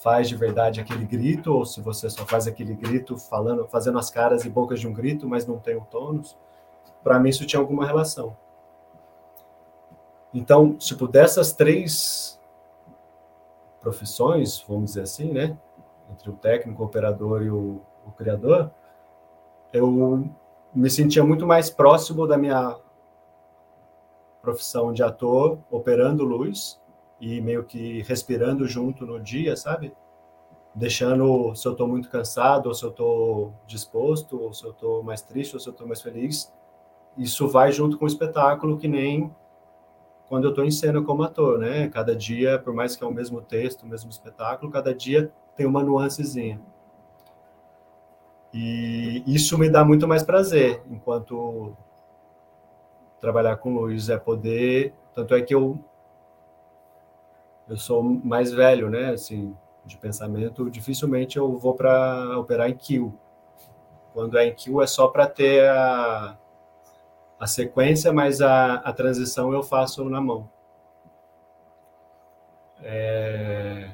faz de verdade aquele grito, ou se você só faz aquele grito falando, fazendo as caras e bocas de um grito, mas não tem o tônus. Para mim isso tinha alguma relação. Então, tipo, dessas três profissões, vamos dizer assim, né? Entre o técnico, o operador e o, o criador, eu me sentia muito mais próximo da minha profissão de ator, operando luz e meio que respirando junto no dia, sabe? Deixando se eu estou muito cansado, ou se eu estou disposto, ou se eu estou mais triste, ou se eu estou mais feliz. Isso vai junto com o espetáculo, que nem quando eu estou em cena como ator, né? Cada dia, por mais que é o mesmo texto, o mesmo espetáculo, cada dia tem uma nuancezinha. E isso me dá muito mais prazer, enquanto trabalhar com luz é poder, tanto é que eu eu sou mais velho, né, assim, de pensamento, dificilmente eu vou para operar em kill. Quando é em kill é só para ter a a sequência, mas a, a transição eu faço na mão. É...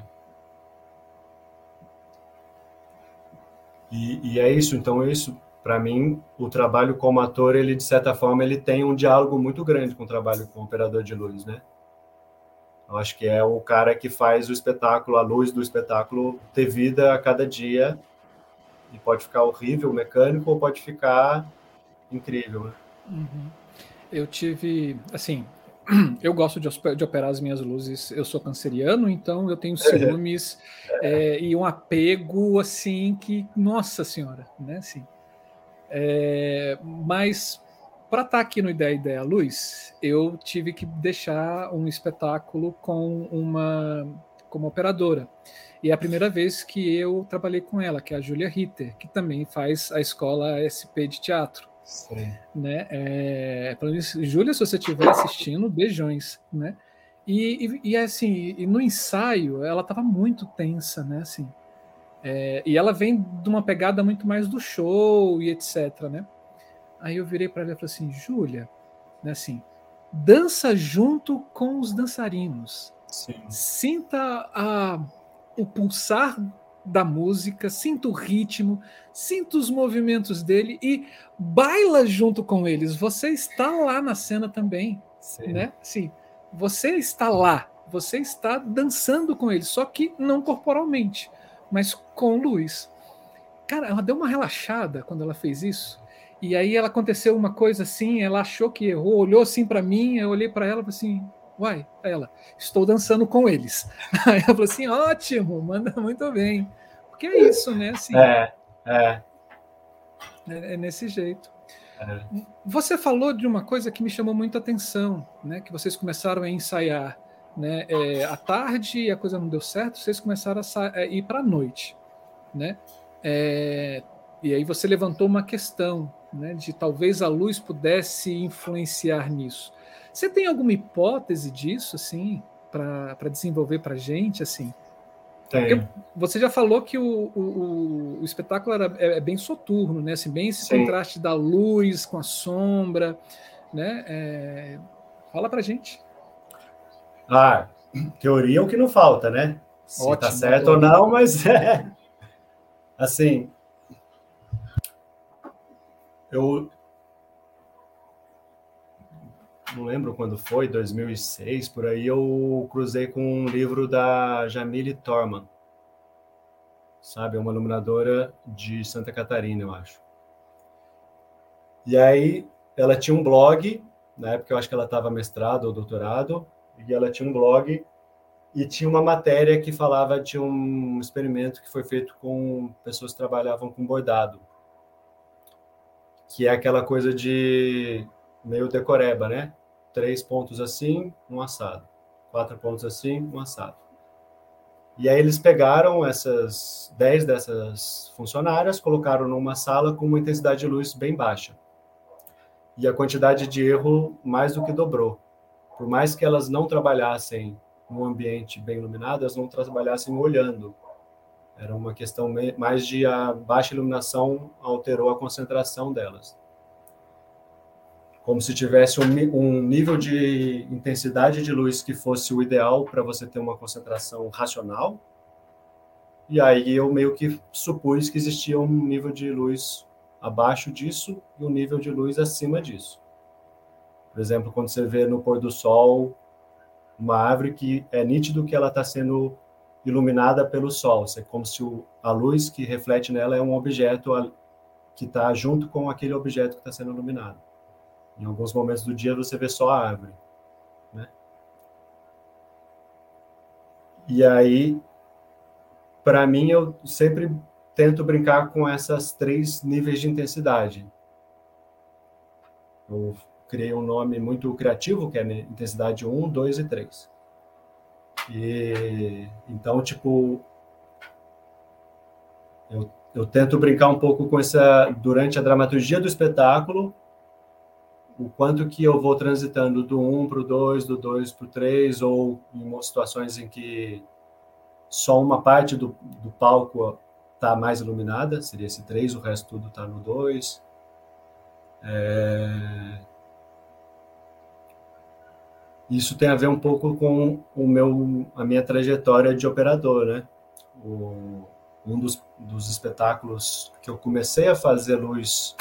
E, e, é isso, então é isso, para mim, o trabalho como ator, ele de certa forma, ele tem um diálogo muito grande com o trabalho como operador de luz, né? Eu acho que é o cara que faz o espetáculo, a luz do espetáculo ter vida a cada dia e pode ficar horrível, mecânico, ou pode ficar incrível, né? Uhum. Eu tive, assim, eu gosto de, operar as minhas luzes. Eu sou canceriano, então eu tenho ciúmes é, e um apego assim que, nossa senhora, né? Assim, é, mas para estar tá aqui no Ideia Ideia Luz, eu tive que deixar um espetáculo com uma como operadora. E é a primeira vez que eu trabalhei com ela, que é a Julia Ritter, que também faz a escola SP de teatro. Sim. Né? É, Júlia, se você estiver assistindo, beijões, né? E, e, e assim, e no ensaio ela estava muito tensa, né? Assim, é, e ela vem de uma pegada muito mais do show e etc, né? Aí eu virei para ela e falei assim, Júlia, né, assim, dança junto com os dançarinos. Sim. Sinta a, o pulsar da música, sinta o ritmo, sinta os movimentos dele e baila junto com eles. Você está lá na cena também, Sim. né? Sim, você está lá, você está dançando com eles, só que não corporalmente, mas com luz. cara, ela deu uma relaxada quando ela fez isso. E aí ela aconteceu uma coisa assim, ela achou que errou, olhou assim para mim, eu olhei para ela e falei assim, uai, ela, estou dançando com eles. Aí ela falou assim, ótimo, manda muito bem. Porque é isso, né? Assim, é, é. É, é nesse jeito. É. Você falou de uma coisa que me chamou muito a atenção, né? Que vocês começaram a ensaiar, né? É, à tarde e a coisa não deu certo, vocês começaram a ir para a noite, né? É, e aí você levantou uma questão, né? De talvez a luz pudesse influenciar nisso. Você tem alguma hipótese disso, assim, para desenvolver para gente, assim? Tem. Você já falou que o, o, o espetáculo era, é, é, bem soturno, né? Assim, bem esse Sim. contraste da luz com a sombra, né? É... Fala para gente. Ah, teoria é o que não falta, né? Se Ótimo, tá certo ou não, mas é assim. Eu não lembro quando foi, 2006, por aí, eu cruzei com um livro da Jamile Torman, sabe? É uma iluminadora de Santa Catarina, eu acho. E aí, ela tinha um blog, na época eu acho que ela estava mestrado ou doutorado, e ela tinha um blog e tinha uma matéria que falava de um experimento que foi feito com pessoas que trabalhavam com bordado, que é aquela coisa de meio decoreba, né? três pontos assim, um assado. Quatro pontos assim, um assado. E aí eles pegaram essas dez dessas funcionárias, colocaram numa sala com uma intensidade de luz bem baixa. E a quantidade de erro mais do que dobrou. Por mais que elas não trabalhassem num ambiente bem iluminado, elas não trabalhassem olhando. Era uma questão mais de a baixa iluminação alterou a concentração delas como se tivesse um, um, nível de intensidade de luz que fosse o ideal para você ter uma concentração racional. E aí eu meio que supus que existia um nível de luz abaixo disso e um nível de luz acima disso. Por exemplo, quando você vê no pôr do sol uma árvore que é nítido que ela está sendo iluminada pelo sol, é como se o, a luz que reflete nela é um objeto que está junto com aquele objeto que está sendo iluminado. Em alguns momentos do dia você vê só a árvore. Né? E aí, para mim, eu sempre tento brincar com essas três níveis de intensidade. Eu criei um nome muito criativo, que é intensidade 1, 2 e 3. E então, tipo, eu, eu tento brincar um pouco com essa durante a dramaturgia do espetáculo, o quanto que eu vou transitando do 1 para o 2, do 2 para o 3, ou em situações em que só uma parte do, do palco está mais iluminada, seria esse 3, o resto tudo está no 2. É... Isso tem a ver um pouco com o meu, a minha trajetória de operador, né? O, um dos, dos espetáculos que eu comecei a fazer luz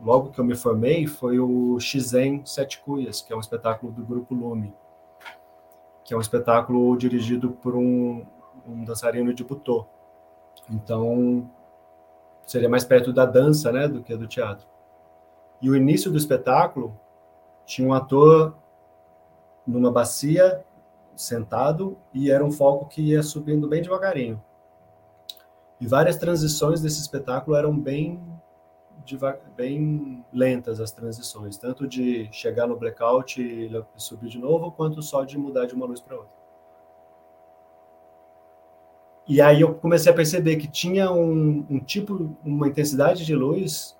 logo que eu me formei, foi o Xizen Sete Cuias, que é um espetáculo do Grupo Lume, que é um espetáculo dirigido por um, um dançarino de butô. Então, seria mais perto da dança, né, do que do teatro. E o início do espetáculo tinha um ator numa bacia, sentado, e era um foco que ia subindo bem devagarinho. E várias transições desse espetáculo eram bem bem lentas as transições, tanto de chegar no blackout e subir de novo, quanto só de mudar de uma luz para outra. E aí eu comecei a perceber que tinha um, um tipo, uma intensidade de luz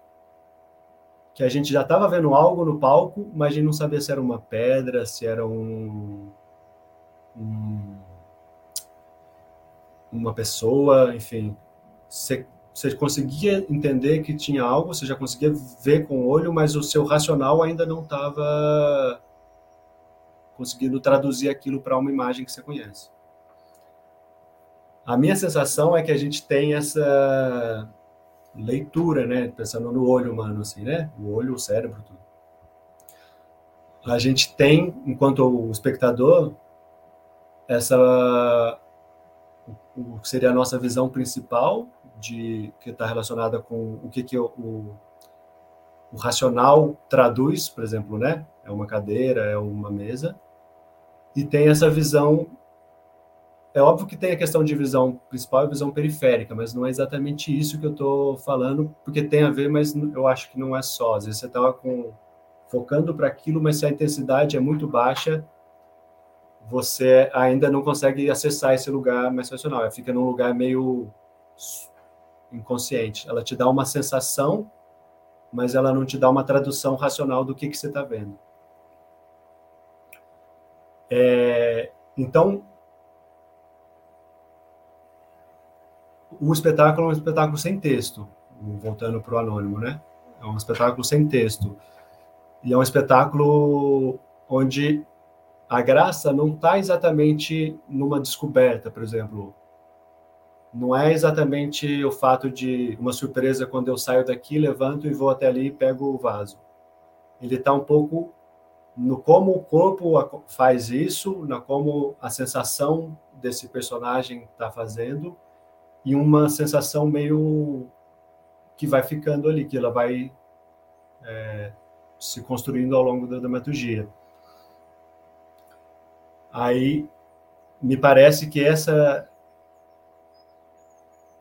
que a gente já estava vendo algo no palco, mas a gente não sabia se era uma pedra, se era um, um uma pessoa, enfim. Você você conseguia entender que tinha algo, você já conseguia ver com o olho, mas o seu racional ainda não estava conseguindo traduzir aquilo para uma imagem que você conhece. A minha sensação é que a gente tem essa leitura, né? Pensando no olho humano, assim, né? O olho, o cérebro, tudo. A gente tem, enquanto o espectador, essa o que seria a nossa visão principal de que está relacionada com o que, que o, o, o racional traduz, por exemplo, né? É uma cadeira, é uma mesa, e tem essa visão. É óbvio que tem a questão de visão principal e visão periférica, mas não é exatamente isso que eu estou falando, porque tem a ver, mas eu acho que não é só. Às vezes você estava com focando para aquilo, mas se a intensidade é muito baixa, você ainda não consegue acessar esse lugar mais racional. Ela fica num lugar meio inconsciente. Ela te dá uma sensação, mas ela não te dá uma tradução racional do que, que você está vendo. É, então, o espetáculo é um espetáculo sem texto, voltando para o anônimo, né? É um espetáculo sem texto. E é um espetáculo onde a graça não está exatamente numa descoberta, por exemplo. Não é exatamente o fato de uma surpresa quando eu saio daqui, levanto e vou até ali e pego o vaso. Ele está um pouco no como o corpo faz isso, na como a sensação desse personagem está fazendo e uma sensação meio que vai ficando ali, que ela vai é, se construindo ao longo da dramaturgia. Aí me parece que essa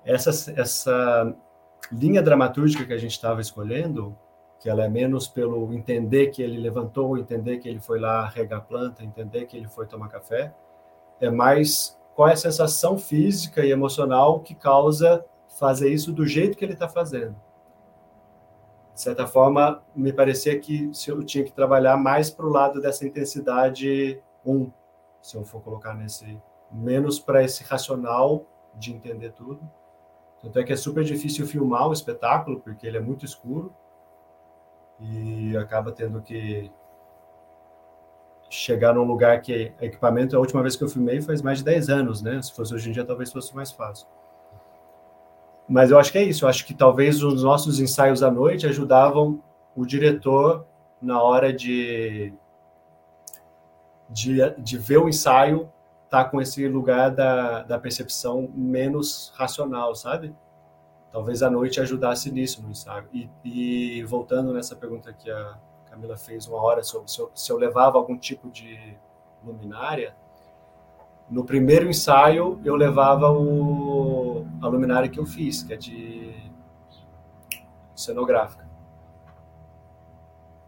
essa essa linha dramatúrgica que a gente estava escolhendo, que ela é menos pelo entender que ele levantou, entender que ele foi lá regar planta, entender que ele foi tomar café, é mais qual é a sensação física e emocional que causa fazer isso do jeito que ele está fazendo de certa forma, me parecia que se eu tinha que trabalhar mais para o lado dessa intensidade 1, um, se eu for colocar nesse, menos para esse racional de entender tudo. Tanto é que é super difícil filmar o espetáculo, porque ele é muito escuro e acaba tendo que chegar num lugar que equipamento, a última vez que eu filmei faz mais de 10 anos, né? Se fosse hoje em dia, talvez fosse mais fácil. Mas eu acho que é isso. Eu acho que talvez os nossos ensaios à noite ajudavam o diretor na hora de, de, de ver o ensaio tá com esse lugar da, da percepção menos racional, sabe? Talvez a noite ajudasse nisso no ensaio. E, e voltando nessa pergunta que a Camila fez uma hora sobre se eu, se eu levava algum tipo de luminária, no primeiro ensaio, eu levava o, a luminária que eu fiz, que é de cenográfica.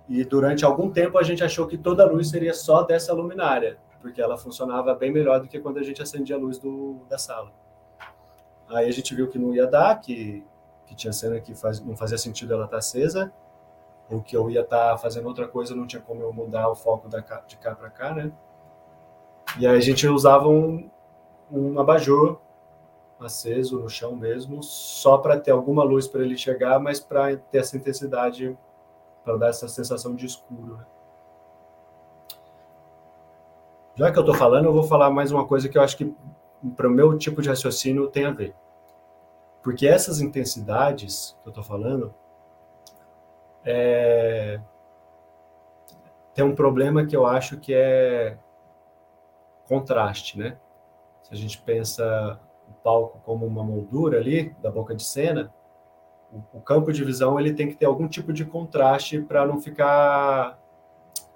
E durante algum tempo a gente achou que toda a luz seria só dessa luminária, porque ela funcionava bem melhor do que quando a gente acendia a luz do, da sala. Aí a gente viu que não ia dar, que, que tinha cena que faz, não fazia sentido ela estar acesa, ou que eu ia estar fazendo outra coisa, não tinha como eu mudar o foco da, de cá para cá, né? E aí a gente usava um, um abajur aceso no chão mesmo, só para ter alguma luz para ele chegar, mas para ter essa intensidade, para dar essa sensação de escuro. Né? Já que eu estou falando, eu vou falar mais uma coisa que eu acho que para o meu tipo de raciocínio tem a ver. Porque essas intensidades que eu estou falando é... tem um problema que eu acho que é contraste, né? Se a gente pensa o palco como uma moldura ali da boca de cena, o, o campo de visão ele tem que ter algum tipo de contraste para não ficar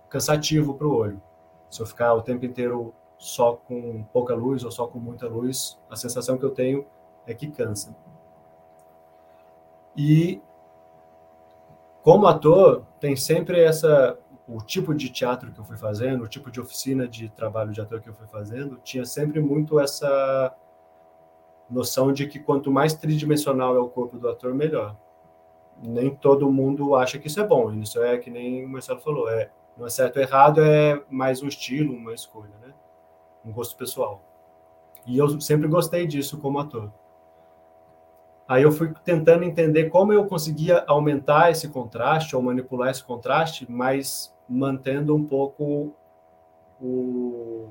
cansativo para o olho. Se eu ficar o tempo inteiro só com pouca luz ou só com muita luz, a sensação que eu tenho é que cansa. E como ator, tem sempre essa o tipo de teatro que eu fui fazendo, o tipo de oficina de trabalho de ator que eu fui fazendo, tinha sempre muito essa noção de que quanto mais tridimensional é o corpo do ator, melhor. Nem todo mundo acha que isso é bom, isso é que nem o Marcelo falou, é não é certo ou errado, é mais um estilo, uma escolha, né? Um gosto pessoal. E eu sempre gostei disso como ator. Aí eu fui tentando entender como eu conseguia aumentar esse contraste ou manipular esse contraste, mas mantendo um pouco o,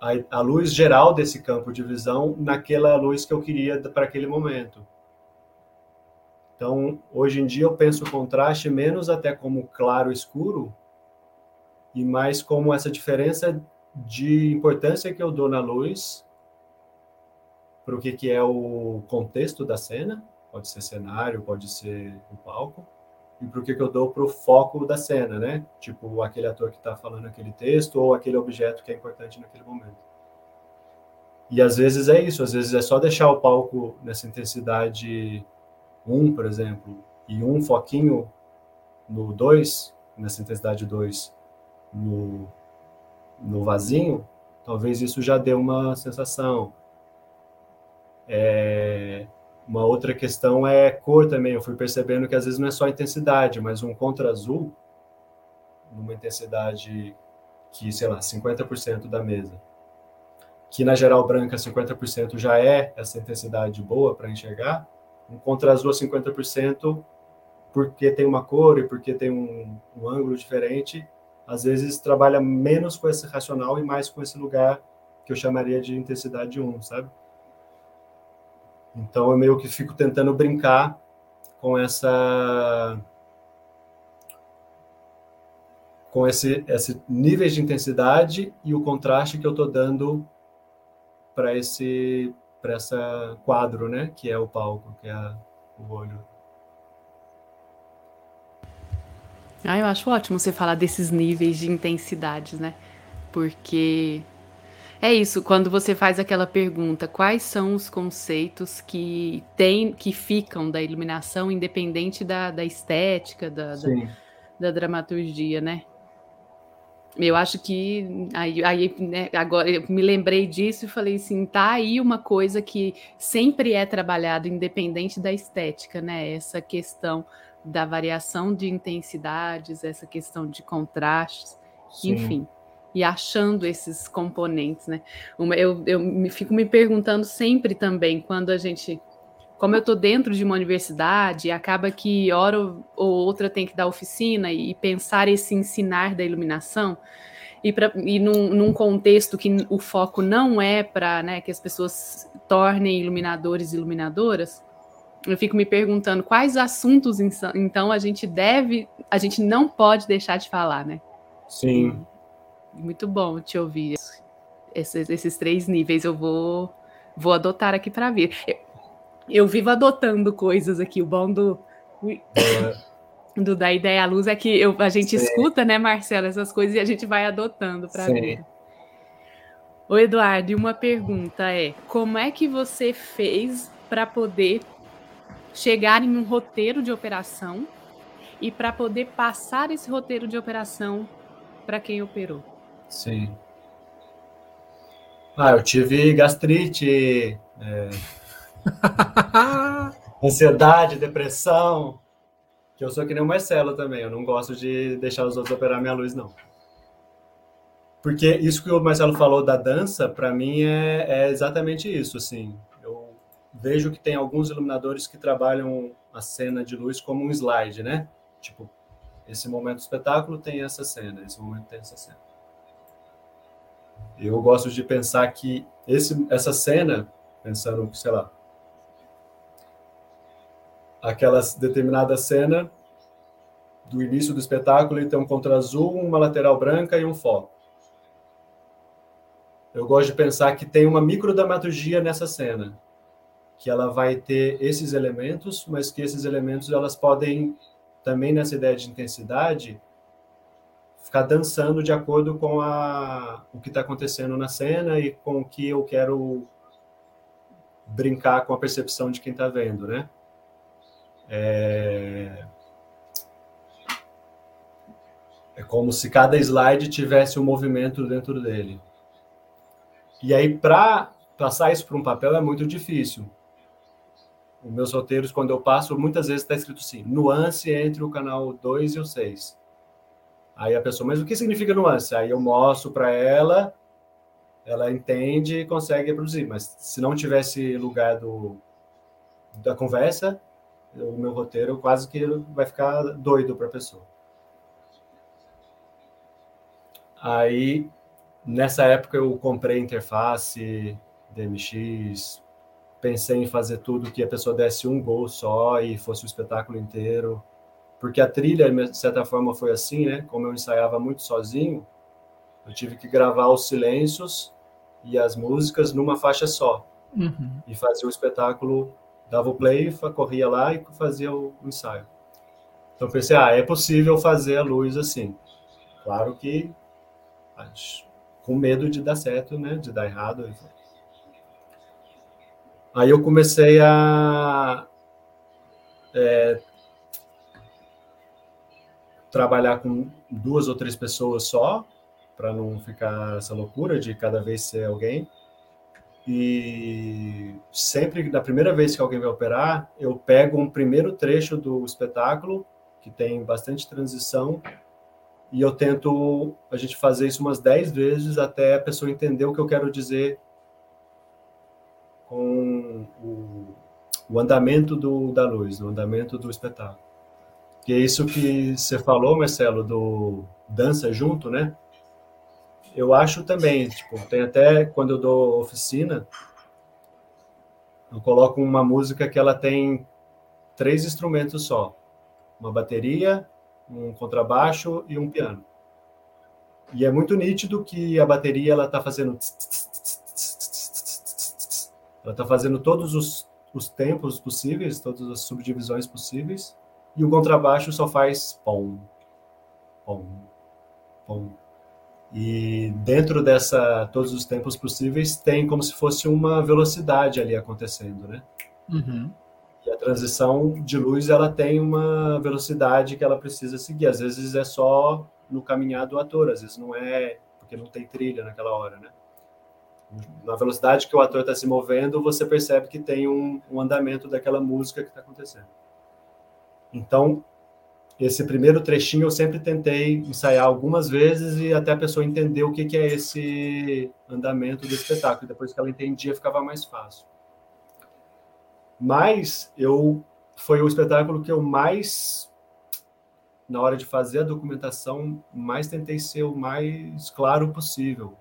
a, a luz geral desse campo de visão naquela luz que eu queria para aquele momento. Então, hoje em dia eu penso o contraste menos até como claro escuro e mais como essa diferença de importância que eu dou na luz para o que, que é o contexto da cena, pode ser cenário, pode ser o palco, e para o que, que eu dou para o foco da cena, né? Tipo, aquele ator que está falando aquele texto ou aquele objeto que é importante naquele momento. E às vezes é isso, às vezes é só deixar o palco nessa intensidade 1, por exemplo, e um foquinho no 2, nessa intensidade 2, no, no vazinho, talvez isso já dê uma sensação. É, uma outra questão é cor também. Eu fui percebendo que às vezes não é só intensidade, mas um contra azul, numa intensidade que, sei lá, 50% da mesa, que na geral branca 50% já é essa intensidade boa para enxergar, um contra azul a 50% porque tem uma cor e porque tem um, um ângulo diferente, às vezes trabalha menos com esse racional e mais com esse lugar que eu chamaria de intensidade 1, sabe? Então eu meio que fico tentando brincar com essa com esse esse níveis de intensidade e o contraste que eu estou dando para esse para essa quadro, né, que é o palco, que é o olho. Ah, eu acho ótimo você falar desses níveis de intensidades, né? Porque é isso, quando você faz aquela pergunta, quais são os conceitos que tem, que ficam da iluminação, independente da, da estética, da, da, da, dramaturgia, né? Eu acho que aí, aí né, agora eu me lembrei disso e falei assim, tá aí uma coisa que sempre é trabalhado independente da estética, né? Essa questão da variação de intensidades, essa questão de contrastes, Sim. enfim e achando esses componentes, né? Eu, eu me fico me perguntando sempre também, quando a gente. Como eu estou dentro de uma universidade, acaba que hora ou outra tem que dar oficina e pensar esse ensinar da iluminação, e, pra, e num, num contexto que o foco não é para né, que as pessoas tornem iluminadores e iluminadoras, eu fico me perguntando quais assuntos então a gente deve, a gente não pode deixar de falar, né? Sim. Muito bom te ouvir. Esses, esses três níveis eu vou, vou adotar aqui para ver. Eu, eu, vivo adotando coisas aqui. O bom do, do da ideia à luz é que eu, a gente Sim. escuta, né, Marcelo, essas coisas e a gente vai adotando para ver. O Eduardo, e uma pergunta é: como é que você fez para poder chegar em um roteiro de operação e para poder passar esse roteiro de operação para quem operou? Sim. Ah, eu tive gastrite, é... ansiedade, depressão, que eu sou que nem o Marcelo também, eu não gosto de deixar os outros operar minha luz, não. Porque isso que o Marcelo falou da dança, para mim é, é exatamente isso, assim. Eu vejo que tem alguns iluminadores que trabalham a cena de luz como um slide, né? Tipo, esse momento do espetáculo tem essa cena, esse momento tem essa cena. Eu gosto de pensar que esse, essa cena, pensando sei lá, aquela determinada cena do início do espetáculo e tem um contra azul, uma lateral branca e um foco. Eu gosto de pensar que tem uma microdramaturgia nessa cena, que ela vai ter esses elementos, mas que esses elementos elas podem também nessa ideia de intensidade ficar dançando de acordo com a, o que está acontecendo na cena e com o que eu quero brincar com a percepção de quem está vendo, né? É... é como se cada slide tivesse um movimento dentro dele. E aí, para passar isso para um papel é muito difícil. Os meus roteiros, quando eu passo, muitas vezes está escrito assim: nuance entre o canal 2 e o 6. Aí a pessoa, mas o que significa nuance? Aí eu mostro para ela, ela entende e consegue produzir. Mas se não tivesse lugar do, da conversa, o meu roteiro quase que vai ficar doido para a pessoa. Aí, nessa época, eu comprei interface, DMX, pensei em fazer tudo que a pessoa desse um gol só e fosse o espetáculo inteiro porque a trilha, de certa forma, foi assim, né? Como eu ensaiava muito sozinho, eu tive que gravar os silêncios e as músicas numa faixa só. uhum. e fazia o espetáculo, dava o play, corria lá e fazia o, ensaio. Então pensei, ah, é possível fazer a luz assim. Claro que com medo de dar certo, né, de dar errado. Aí eu comecei a é, trabalhar com duas ou três pessoas só, para não ficar essa loucura de cada vez ser alguém. E sempre, da primeira vez que alguém vai operar, eu pego um primeiro trecho do espetáculo, que tem bastante transição, e eu tento a gente fazer isso umas dez vezes até a pessoa entender o que eu quero dizer com o, o andamento do, da luz, o andamento do espetáculo. Que é isso que você falou, Marcelo, do dança junto, né? Eu acho também, tipo, tem até quando eu dou oficina, eu coloco uma música que ela tem três instrumentos só: uma bateria, um contrabaixo e um piano. E é muito nítido que a bateria ela está fazendo ela está fazendo todos os, os tempos possíveis, todas as subdivisões possíveis e o contrabaixo só faz pom, pom, pom. E dentro dessa todos os tempos possíveis tem como se fosse uma velocidade ali acontecendo, né? Uhum. E a transição de luz ela tem uma velocidade que ela precisa seguir. Às vezes é só no caminhar do ator, às vezes não é porque não tem trilha naquela hora, né? Na velocidade que o ator está se movendo, você percebe que tem um, um andamento daquela música que está acontecendo. Então, esse primeiro trechinho eu sempre tentei ensaiar algumas vezes e até a pessoa entender o que, que é esse andamento do espetáculo. Depois que ela entendia, ficava mais fácil. Mas eu foi o espetáculo que eu mais na hora de fazer a documentação, mais tentei ser o mais claro possível.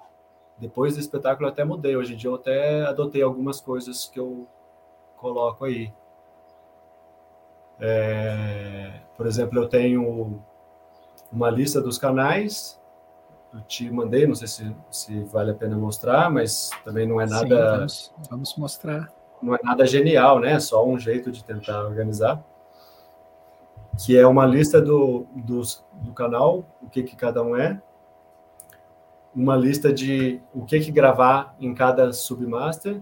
Depois do espetáculo eu até mudei. Hoje em dia eu até adotei algumas coisas que eu coloco aí. É, por exemplo, eu tenho uma lista dos canais, eu te mandei, não sei se, se vale a pena mostrar, mas também não é nada. Sim, vamos, vamos mostrar. Não é nada genial, né? É só um jeito de tentar organizar. Que é uma lista do, do, do canal, o que, que cada um é, uma lista de o que, que gravar em cada submaster,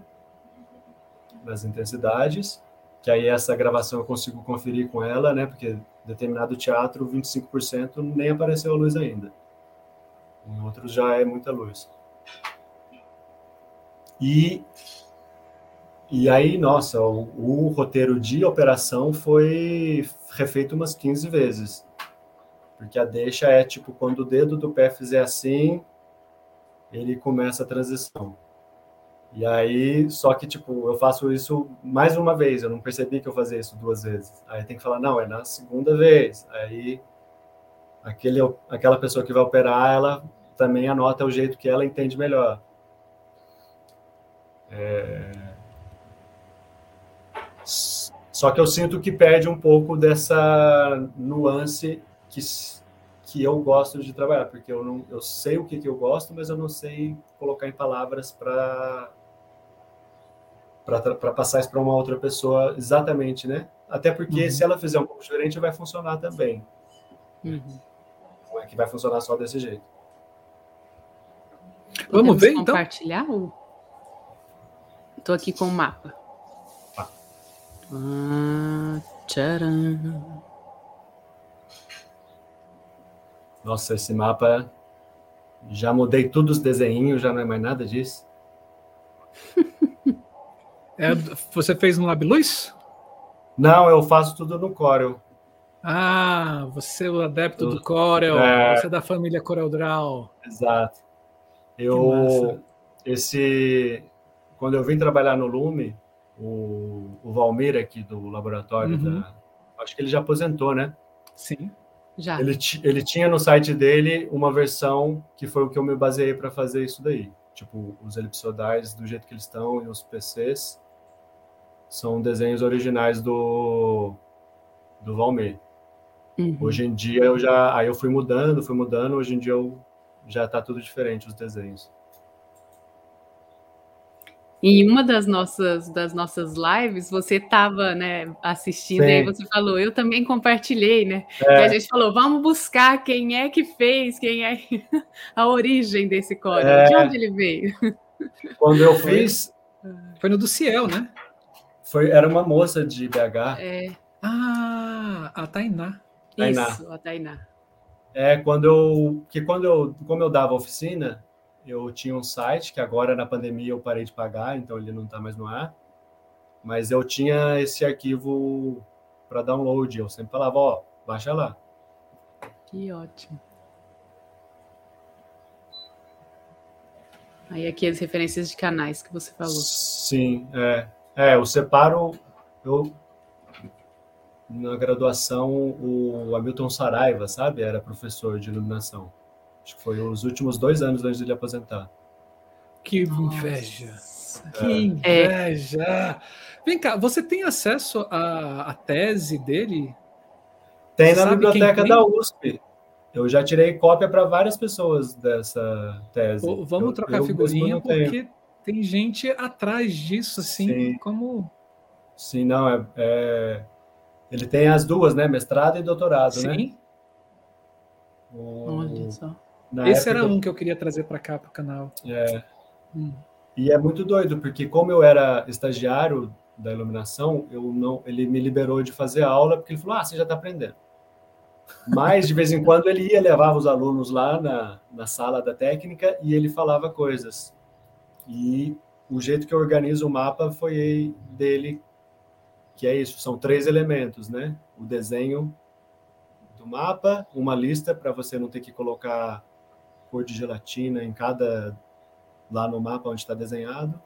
nas intensidades, que aí essa gravação eu consigo conferir com ela, né? Porque determinado teatro, 25% nem apareceu a luz ainda. Em outros já é muita luz. E e aí, nossa, o, o roteiro de operação foi refeito umas 15 vezes. Porque a deixa é tipo quando o dedo do pé fizer assim, ele começa a transição. E aí, só que, tipo, eu faço isso mais uma vez, eu não percebi que eu fazia isso duas vezes. Aí tem que falar, não, é na segunda vez. Aí, aquele, aquela pessoa que vai operar, ela também anota o jeito que ela entende melhor. É... Só que eu sinto que perde um pouco dessa nuance que que eu gosto de trabalhar, porque eu não eu sei o que, que eu gosto, mas eu não sei colocar em palavras para para passar isso para uma outra pessoa exatamente, né? Até porque uhum. se ela fizer um pouco diferente, vai funcionar também. Uhum. Não é que vai funcionar só desse jeito. Vamos ver então. Compartilhar? Estou aqui com o mapa. Ah, ah tcharam. Nossa, esse mapa já mudei todos os desenhos, já não é mais nada disso. É, você fez no LabLuz? Não, eu faço tudo no Corel. Ah, você é o adepto do Corel, é... você é da família CorelDRAW. Exato. Eu, esse, quando eu vim trabalhar no Lume, o, o Valmir aqui do laboratório, uhum. da, acho que ele já aposentou, né? Sim. Já. Ele, ele tinha no site dele uma versão que foi o que eu me baseei para fazer isso daí. Tipo, os elipsodais do jeito que eles estão e os PCs são desenhos originais do, do Valmir. Uhum. Hoje em dia eu já. Aí eu fui mudando, fui mudando, hoje em dia eu, já está tudo diferente os desenhos. Em uma das nossas, das nossas lives, você estava né, assistindo Sim. e aí você falou, eu também compartilhei, né? É. E a gente falou, vamos buscar quem é que fez, quem é a origem desse código, é. de onde ele veio. Quando eu fiz. Foi no do Ciel, né? Foi, era uma moça de BH. É. Ah, a Tainá. Tainá. Isso, a Tainá. É, quando eu. Que quando eu. Como eu dava oficina, eu tinha um site que agora na pandemia eu parei de pagar, então ele não está mais no ar. Mas eu tinha esse arquivo para download. Eu sempre falava, ó, baixa lá. Que ótimo. Aí aqui as referências de canais que você falou. Sim, é. É, eu separo. Eu, na graduação, o Hamilton Saraiva, sabe? Era professor de iluminação. Acho que foi os últimos dois anos antes de ele aposentar. Que inveja! Que é. inveja! É. Vem cá, você tem acesso à, à tese dele? Tem na biblioteca da USP. Eu já tirei cópia para várias pessoas dessa tese. vamos eu, trocar eu figurinha, porque tem gente atrás disso, assim, Sim. como. Sim, não, é, é, Ele tem as duas, né? Mestrado e doutorado, Sim. né? Sim. Olha só. Esse era um que eu queria trazer para cá, para o canal. É. Hum. E é muito doido, porque como eu era estagiário da iluminação, eu não, ele me liberou de fazer aula, porque ele falou, ah, você já está aprendendo. Mas, de vez em quando, ele ia, levava os alunos lá na, na sala da técnica e ele falava coisas. E o jeito que eu organizo o mapa foi dele, que é isso, são três elementos, né? O desenho do mapa, uma lista para você não ter que colocar cor de gelatina em cada lá no mapa onde está desenhado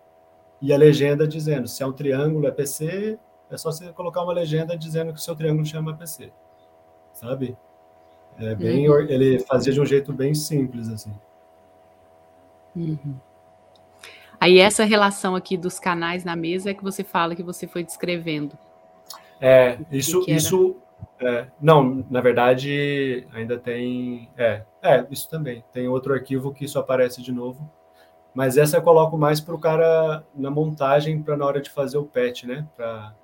e a legenda dizendo se é um triângulo é PC, é só você colocar uma legenda dizendo que o seu triângulo chama PC, sabe? É bem, uhum. ele fazia de um jeito bem simples assim. Uhum. Aí essa relação aqui dos canais na mesa é que você fala que você foi descrevendo. É, isso, que que isso é, não, na verdade, ainda tem. É, é, isso também. Tem outro arquivo que isso aparece de novo. Mas essa eu coloco mais para o cara na montagem, para na hora de fazer o patch, né? Para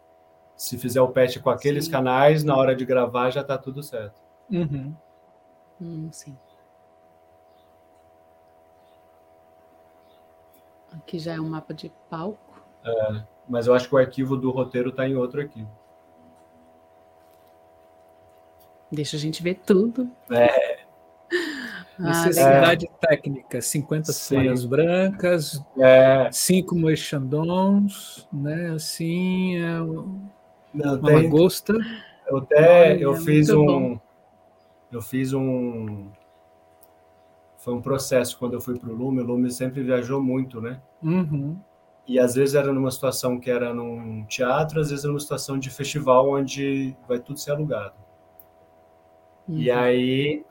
se fizer o patch com aqueles sim. canais, na hora de gravar já está tudo certo. Uhum. Hum, sim. Aqui já é um mapa de palco. É, mas eu acho que o arquivo do roteiro está em outro arquivo. Deixa a gente ver tudo. É. Necessidade é. técnica, 50 Sim. folhas brancas, é. cinco moixandons, né? Assim, é Não, uma tem, lagosta. Eu até eu fiz um bom. eu fiz um foi um processo quando eu fui para o Lume. O Lume sempre viajou muito, né? Uhum. E às vezes era numa situação que era num teatro, às vezes era numa situação de festival onde vai tudo ser alugado. Uhum. E aí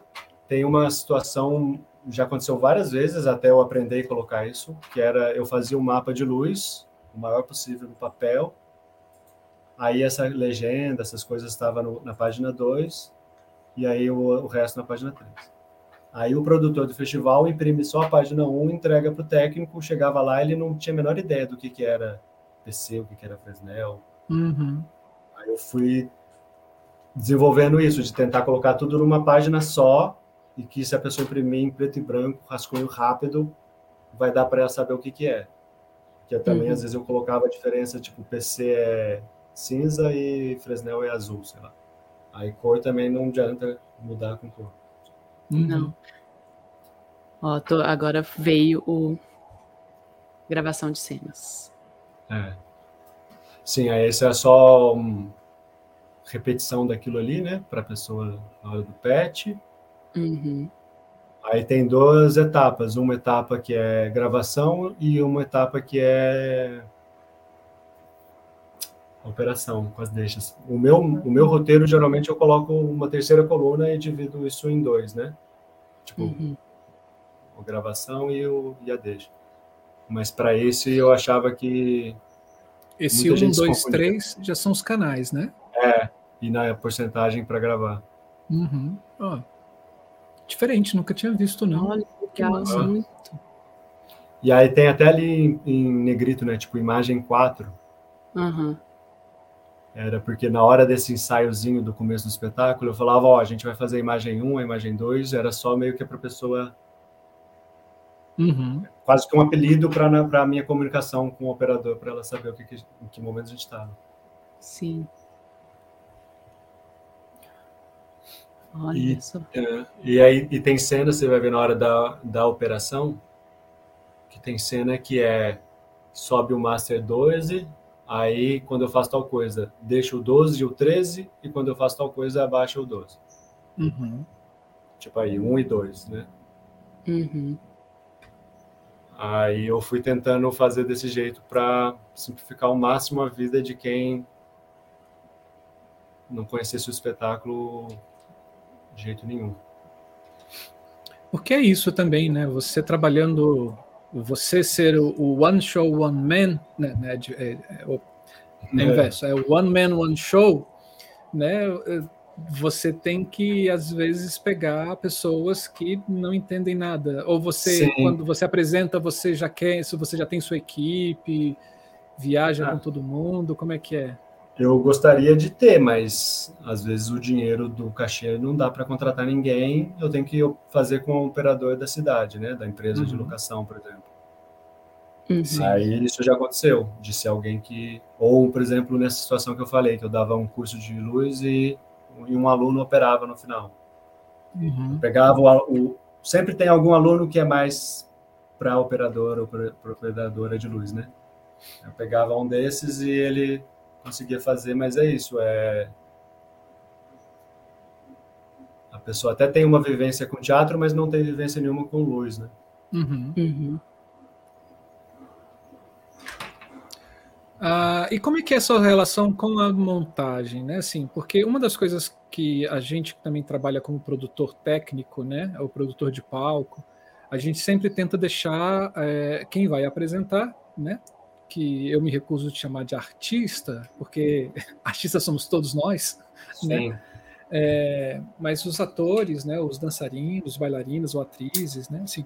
tem uma situação, já aconteceu várias vezes até eu aprender a colocar isso, que era eu fazia um mapa de luz, o maior possível no papel, aí essa legenda, essas coisas estavam na página 2, e aí o, o, resto na página 3. Aí o produtor do festival imprime só a página 1, um, entrega para o técnico, chegava lá, ele não tinha a menor ideia do que, que era PC, o que, que era Fresnel. Uhum. Aí eu fui desenvolvendo isso, de tentar colocar tudo numa página só e que se a pessoa imprimir em preto e branco, rascunho rápido, vai dar para ela saber o que, que é. Que eu também, uhum. às vezes, eu colocava a diferença, tipo, PC é cinza e Fresnel é azul, sei lá. Aí cor também não adianta mudar com cor. Uhum. Não. Ó, tô, agora veio o gravação de cenas. É. Sim, aí esse é só um, repetição daquilo ali, né, para a pessoa na hora do PET. Uhum. Aí tem duas etapas, uma etapa que é gravação e uma etapa que é operação com as deixas. O meu, o meu roteiro, geralmente, eu coloco uma terceira coluna e divido isso em dois, né? Tipo, uhum. a gravação e, o, e a deixa. Mas para esse eu achava que. Esse 1, 2, 3 já são os canais, né? É, e na porcentagem para gravar. Uhum. Oh. Diferente, nunca tinha visto, não. Olha, legal, muito. E aí tem até ali em, em negrito, né? Tipo, imagem 4. Uhum. Era porque na hora desse ensaiozinho do começo do espetáculo, eu falava, ó, a gente vai fazer a imagem 1, a imagem 2, era só meio que para a pessoa... Uhum. Quase que um apelido para a minha comunicação com o operador, para ela saber o que, que, em que momento a gente estava. Sim. Olha E- isso. É, e aí e tem cena, você vai ver na hora da, da operação, que tem cena que é sobe o Master 12, aí quando eu faço tal coisa, deixa o 12 e o 13, e quando eu faço tal coisa, abaixa o 12. Uhum. Tipo aí, 1 e 2, né? Uhum. Aí eu fui tentando fazer desse jeito para simplificar ao máximo a vida de quem não conhecesse o espetáculo de jeito nenhum. Porque é isso também, né? Você trabalhando, você ser o, o one show, one man, né? né, de- é, é o é inverso, é o one man, one show, né? é, Você tem que, às vezes, pegar pessoas que não entendem nada. Ou você, Sim. quando você apresenta, você já quer, se você já tem sua equipe, viaja Ah. com todo mundo, como é que é? Eu gostaria de ter, mas às vezes o dinheiro do cachê não dá para contratar ninguém. Eu tenho que fazer com o operador da cidade, né? Da empresa de Uhum. locação, por exemplo. Uhum. Aí isso já aconteceu, de ser alguém que. Ou, por exemplo, nessa situação que eu falei, que eu dava um curso de luz e, e um aluno operava no final. Uhum. Pegava o, o- Sempre tem algum aluno que é mais para operador ou para operadora de luz, né? Eu pegava um desses e ele conseguia fazer, mas é isso, é. A pessoa até tem uma vivência com teatro, mas não tem vivência nenhuma com luz, né? Uhum. Uhum. Ah, e como é que é a sua relação com a montagem, né? Assim, porque uma das coisas que a gente que também trabalha como produtor técnico, né, o produtor de palco, a gente sempre tenta deixar é, quem vai apresentar, né, que eu me recuso de chamar de artista, porque artistas somos todos nós, Sim. é, mas os atores, né, os dançarinos, os bailarinos ou atrizes, né, assim,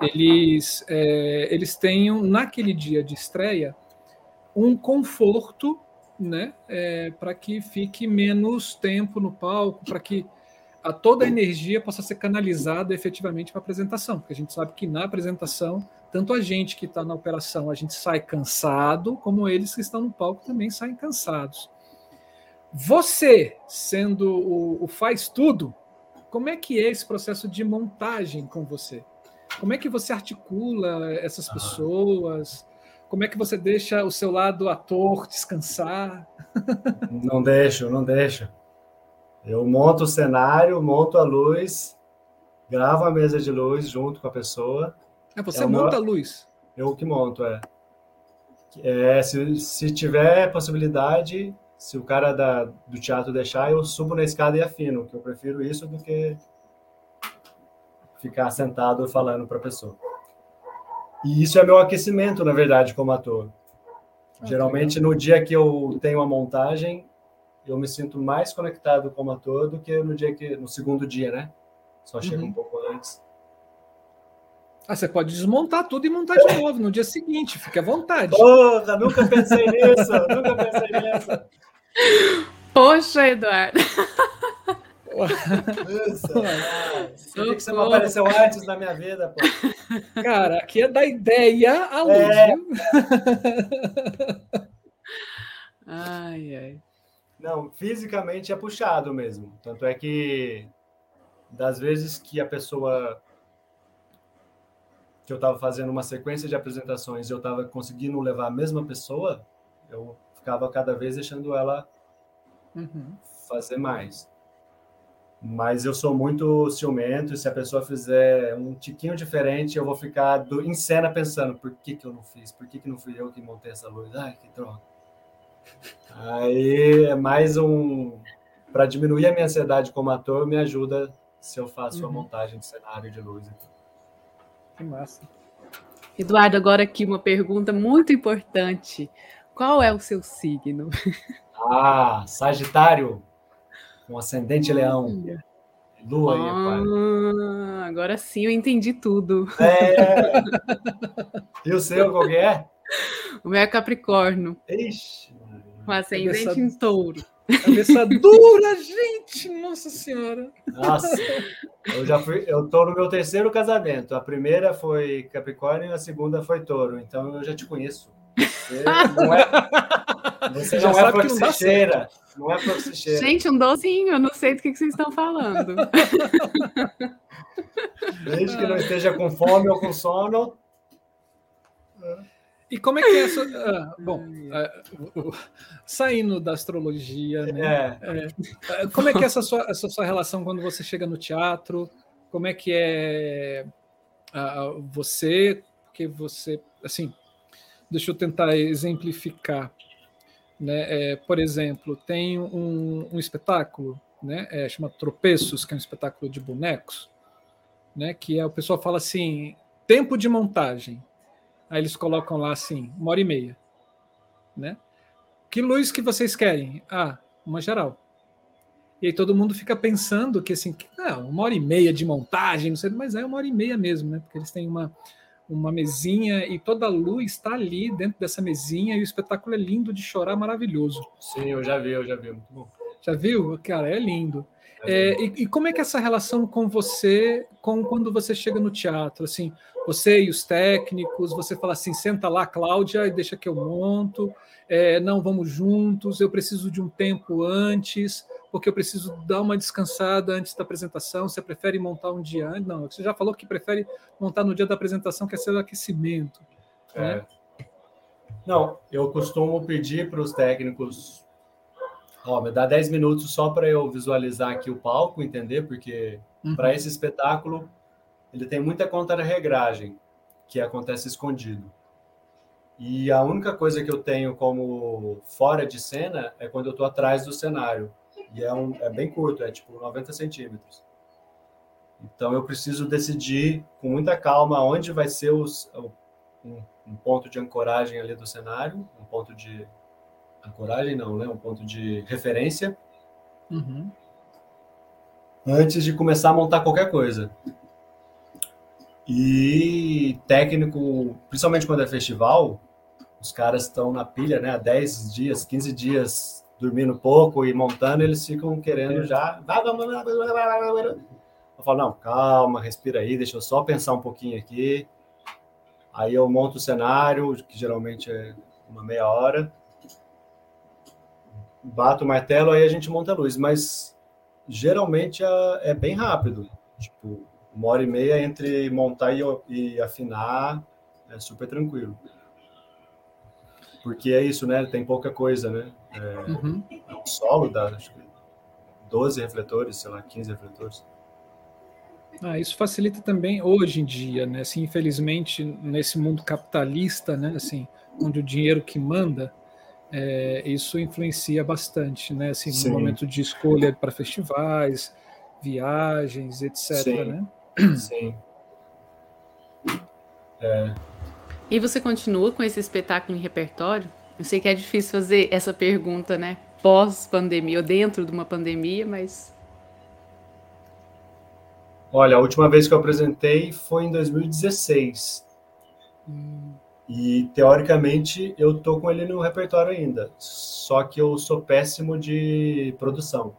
eles, é, eles tenham naquele dia de estreia um conforto, né, é, para que fique menos tempo no palco, para que a toda a energia possa ser canalizada efetivamente para a apresentação, porque a gente sabe que na apresentação tanto a gente que está na operação a gente sai cansado, como eles que estão no palco também saem cansados. Você, sendo o, o faz tudo, como é que é esse processo de montagem com você? Como é que você articula essas pessoas? Como é que você deixa o seu lado ator descansar? Não deixo, não deixo. Eu monto o cenário, monto a luz, gravo a mesa de luz junto com a pessoa. É, você É o meu- monta a luz. Eu que monto, é. É, se, se tiver possibilidade, se o cara da, do teatro deixar, eu subo na escada e afino, que eu prefiro isso do que ficar sentado falando para a pessoa. E isso é meu aquecimento, na verdade, como ator. Ah, Geralmente, no dia que eu tenho a montagem, eu me sinto mais conectado como ator do que no dia que no segundo dia, né? Só chega Uhum. um pouco antes. Ah, você pode desmontar tudo e montar de novo no dia seguinte, fique à vontade. Porra, nunca pensei nisso, nunca pensei nisso. Poxa, Eduardo. Nossa, ah, por que você não apareceu antes na minha vida, pô? Cara, aqui é da ideia à luz, É. viu? Ai, ai. Não, fisicamente é puxado mesmo. Tanto é que das vezes que a pessoa que eu estava fazendo uma sequência de apresentações e eu estava conseguindo levar a mesma pessoa, eu ficava cada vez deixando ela Uhum. fazer mais. Mas eu sou muito ciumento e se a pessoa fizer um tiquinho diferente, eu vou ficar do- em cena pensando, por que, que eu não fiz? Por que, que não fui eu que montei essa luz? Ai, que droga. Aí é mais um... Para diminuir a minha ansiedade como ator, me ajuda se eu faço a Uhum. montagem de cenário de luz. então. Que massa. Eduardo, agora aqui uma pergunta muito importante. Qual é o seu signo? Ah, Sagitário, com ascendente leão. Lua. Ah, agora sim eu entendi tudo. É. E o seu, qual que é? O meu é Capricórnio, Ixi. com ascendente em touro. Cabeça dura, gente! Nossa Senhora! Nossa, eu já fui, eu tô no meu terceiro casamento. A primeira foi Capricórnio e a segunda foi Touro. Então eu já te conheço. Você não é, você Já não é que não proxicheira. Não é proxicheira. Gente, um docinho, eu não sei do que que vocês estão falando. Desde que não esteja com fome ou com sono. E como é que é essa. ah, bom, ah, saindo da astrologia, né? É, Ah, Como é que é essa sua, essa sua relação quando você chega no teatro? Como é que é você? Porque você, assim, deixa eu tentar exemplificar. Né? É, por exemplo, tem um, um espetáculo, né? É, chama Tropeços, que é um espetáculo de bonecos, né? Que é o pessoal fala assim, tempo de montagem. Aí eles colocam lá assim, uma hora e meia, né? Que luz que vocês querem? Ah, uma geral. E aí todo mundo fica pensando que assim, que, não, uma hora e meia de montagem, não sei, mas é uma hora e meia mesmo, né? Porque eles têm uma, uma mesinha e toda a luz está ali dentro dessa mesinha e o espetáculo é lindo de chorar, maravilhoso. sim, eu já vi, eu já vi. Muito bom. Já viu? Cara, é lindo. É, e, e como é que é essa relação com você, com quando você chega no teatro? Assim, você e os técnicos, você fala assim, senta lá, Cláudia, e deixa que eu monto. É, não, vamos juntos. Eu preciso de um tempo antes, porque eu preciso dar uma descansada antes da apresentação. Você prefere montar um dia antes? Não, você já falou que prefere montar no dia da apresentação, que é ser o aquecimento. É. Não, eu costumo pedir para os técnicos, ó, me dá 10 minutos só para eu visualizar aqui o palco, entender? Porque Uhum. para esse espetáculo ele tem muita contra-regragem que acontece escondido. E a única coisa que eu tenho como fora de cena é quando eu estou atrás do cenário. E é, um, é bem curto, é tipo 90 centímetros. Então eu preciso decidir com muita calma onde vai ser os, um, um ponto de ancoragem ali do cenário, um ponto de ancoragem não, né? Um ponto de referência Uhum. antes de começar a montar qualquer coisa. E técnico, principalmente quando é festival, os caras estão na pilha, né? Há 10 dias, 15 dias dormindo pouco e montando, eles ficam querendo já. Eu falo, não, calma, respira aí, deixa eu só pensar um pouquinho aqui. Aí eu monto o cenário, que geralmente é uma meia hora. Bato o martelo, aí a gente monta a luz. Mas geralmente é, é bem rápido. Tipo, uma hora e meia entre montar e, e afinar é super tranquilo. Porque é isso, né? Tem pouca coisa, né? É, Uhum. o solo dá acho que 12 refletores, sei lá, 15 refletores. Ah, isso facilita também hoje em dia, né? Assim, infelizmente, nesse mundo capitalista, né? Assim, onde o dinheiro que manda, é, isso influencia bastante, né? Assim, Sim. no momento de escolha para festivais, viagens, etc. Sim. Né? Sim. E você continua com esse espetáculo em repertório? Eu sei que é difícil fazer essa pergunta, né? Pós-pandemia ou dentro de uma pandemia, mas Olha, a última vez que eu apresentei foi em 2016. E teoricamente eu tô com ele no repertório ainda. Só que eu sou péssimo de produção.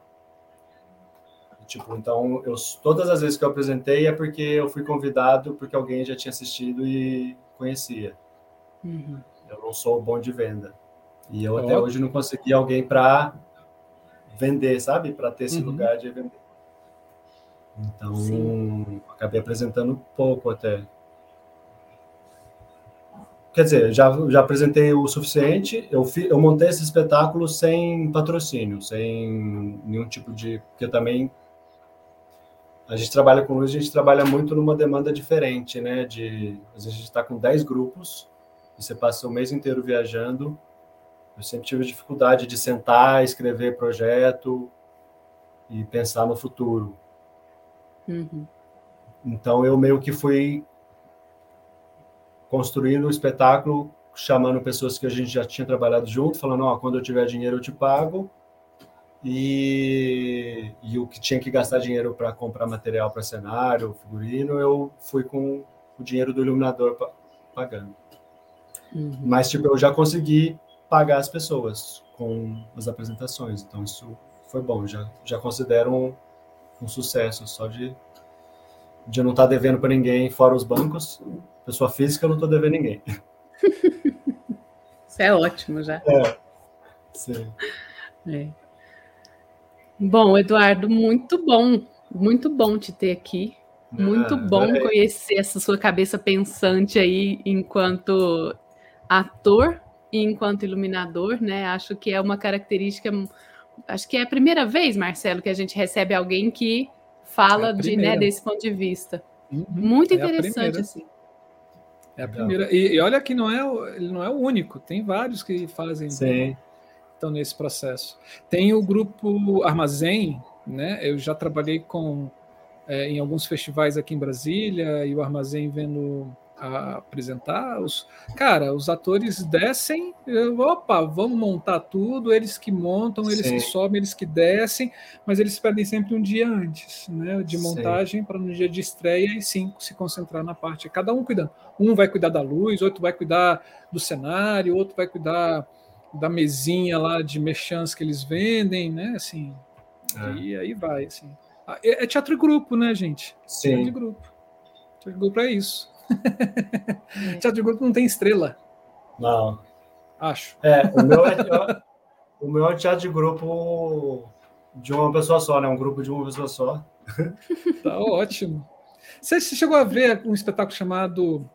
Tipo, então eu todas as vezes que eu apresentei é porque eu fui convidado porque alguém já tinha assistido e conhecia. Uhum. Eu não sou bom de venda. E eu até hoje não consegui alguém para vender, sabe? Para ter esse Uhum. lugar de vender. Então, Sim. acabei apresentando pouco até. Quer dizer, já, já apresentei o suficiente. Eu, fi, eu montei esse espetáculo sem patrocínio, sem nenhum tipo de. Porque também a gente trabalha com luz, a gente trabalha muito numa demanda diferente, né? De, às vezes a gente está com 10 grupos e você passa o mês inteiro viajando. Eu sempre tive dificuldade de sentar, escrever projeto e pensar no futuro. Uhum. Então eu meio que fui construindo o espetáculo, chamando pessoas que a gente já tinha trabalhado junto, falando, ó, quando eu tiver dinheiro eu te pago. E, e o que tinha que gastar dinheiro para comprar material para cenário, figurino, eu fui com o dinheiro do iluminador pagando. Uhum. Mas, tipo, eu já consegui pagar as pessoas com as apresentações. Então, isso foi bom. Já, já considero um, um sucesso só de, de não estar tá devendo para ninguém, fora os bancos. Pessoa física, eu não estou devendo ninguém. Isso é ótimo já. É. Sim. É. Bom, Eduardo, muito bom. Muito bom te ter aqui. Muito ah, bom conhecer essa sua cabeça pensante aí enquanto ator e enquanto iluminador, né? Acho que é uma característica. Acho que é a primeira vez, Marcelo, que a gente recebe alguém que fala é de, né, desse ponto de vista. Uhum, Muito é interessante, assim. É a primeira. E, e, olha que não é, ele não é o único, tem vários que fazem. Sim. Estão nesse processo. Tem o grupo Armazém, né? Eu já trabalhei com é, em alguns festivais aqui em Brasília e o Armazém vendo a apresentar, os cara, os atores descem, opa, vamos montar tudo, eles que montam, eles Sim. que sobem, eles que descem, mas eles perdem sempre um dia antes, né, de montagem para no dia de estreia e sim se concentrar na parte, cada um cuidando. Um vai cuidar da luz, outro vai cuidar do cenário, outro vai cuidar da mesinha lá de mechãs que eles vendem, né, assim. É. E aí vai, assim. Ah, é, é teatro grupo, né, gente? Sim. Teatro grupo. Teatro grupo é isso. Teatro de grupo não tem estrela. Não. Acho. É, o meu é, o meu é teatro de grupo de uma pessoa só, né? Um grupo de uma pessoa só. Tá ótimo. Você chegou a ver um espetáculo chamado.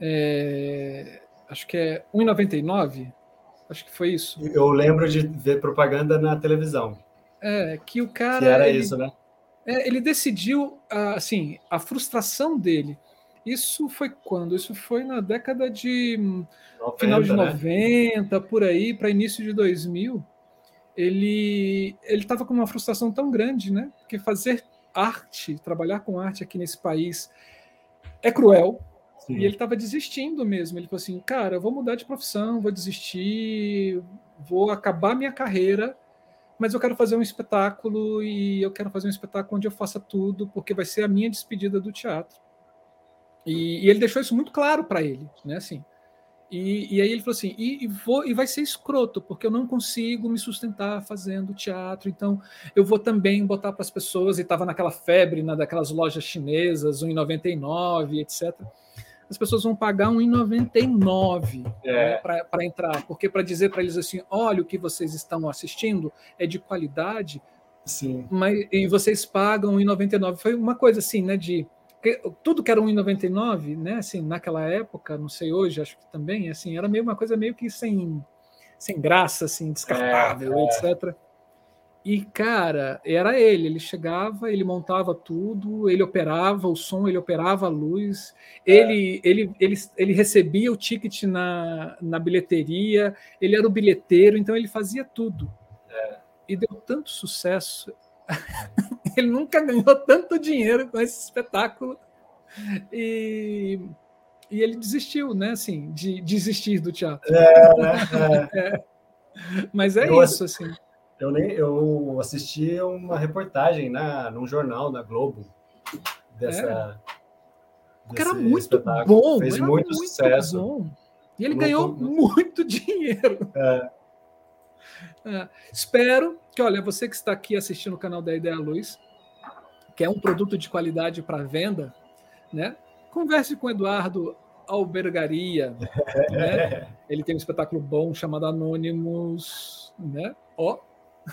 É, acho que é 1,99? Acho que foi isso. Eu lembro de ver propaganda na televisão. É, que o cara. Que era ele, isso, né? É, ele decidiu, assim, a frustração dele isso foi quando? Isso foi na década de 90, final de 90, né? por aí, para início de 2000. Ele ele estava com uma frustração tão grande, né? Que fazer arte, trabalhar com arte aqui nesse país é cruel. Sim. E ele estava desistindo mesmo. Ele falou assim: "Cara, eu vou mudar de profissão, vou desistir, vou acabar minha carreira, mas eu quero fazer um espetáculo e eu quero fazer um espetáculo onde eu faça tudo, porque vai ser a minha despedida do teatro." E, e ele deixou isso muito claro para ele, né? Assim, e, e, aí ele falou assim: e, e, vou, e vai ser escroto, porque eu não consigo me sustentar fazendo teatro, então eu vou também botar para as pessoas, e estava naquela febre né, daquelas lojas chinesas, 1,99, etc. As pessoas vão pagar 1,99 é. né, para entrar, porque para dizer para eles assim: olha, o que vocês estão assistindo é de qualidade, Sim. Mas, e vocês pagam 1,99. Foi uma coisa assim, né? De porque tudo que era 1,99, né? Assim, naquela época, não sei hoje, acho que também, assim, era meio uma coisa meio que sem, sem graça, assim, descartável, é, é. etc. E, cara, era ele, ele chegava, ele montava tudo, ele operava o som, ele operava a luz, é. ele, ele, ele, ele recebia o ticket na, na bilheteria, ele era o bilheteiro, então ele fazia tudo. É. E deu tanto sucesso. ele nunca ganhou tanto dinheiro com esse espetáculo. E, e ele desistiu, né? Assim, de desistir do teatro. É, né? é. é. Mas é eu, isso, assim. Eu, nem, eu assisti uma reportagem na, num jornal da Globo dessa. Porque era muito bom, fez muito, muito, sucesso. Bom. E ele muito, ganhou muito, muito dinheiro. É. É. Espero que, olha, você que está aqui assistindo o canal da Ideia Luz, que é um produto de qualidade para venda, né? Converse com o Eduardo Albergaria, né? Ele tem um espetáculo bom chamado Anônimos, né? Ó.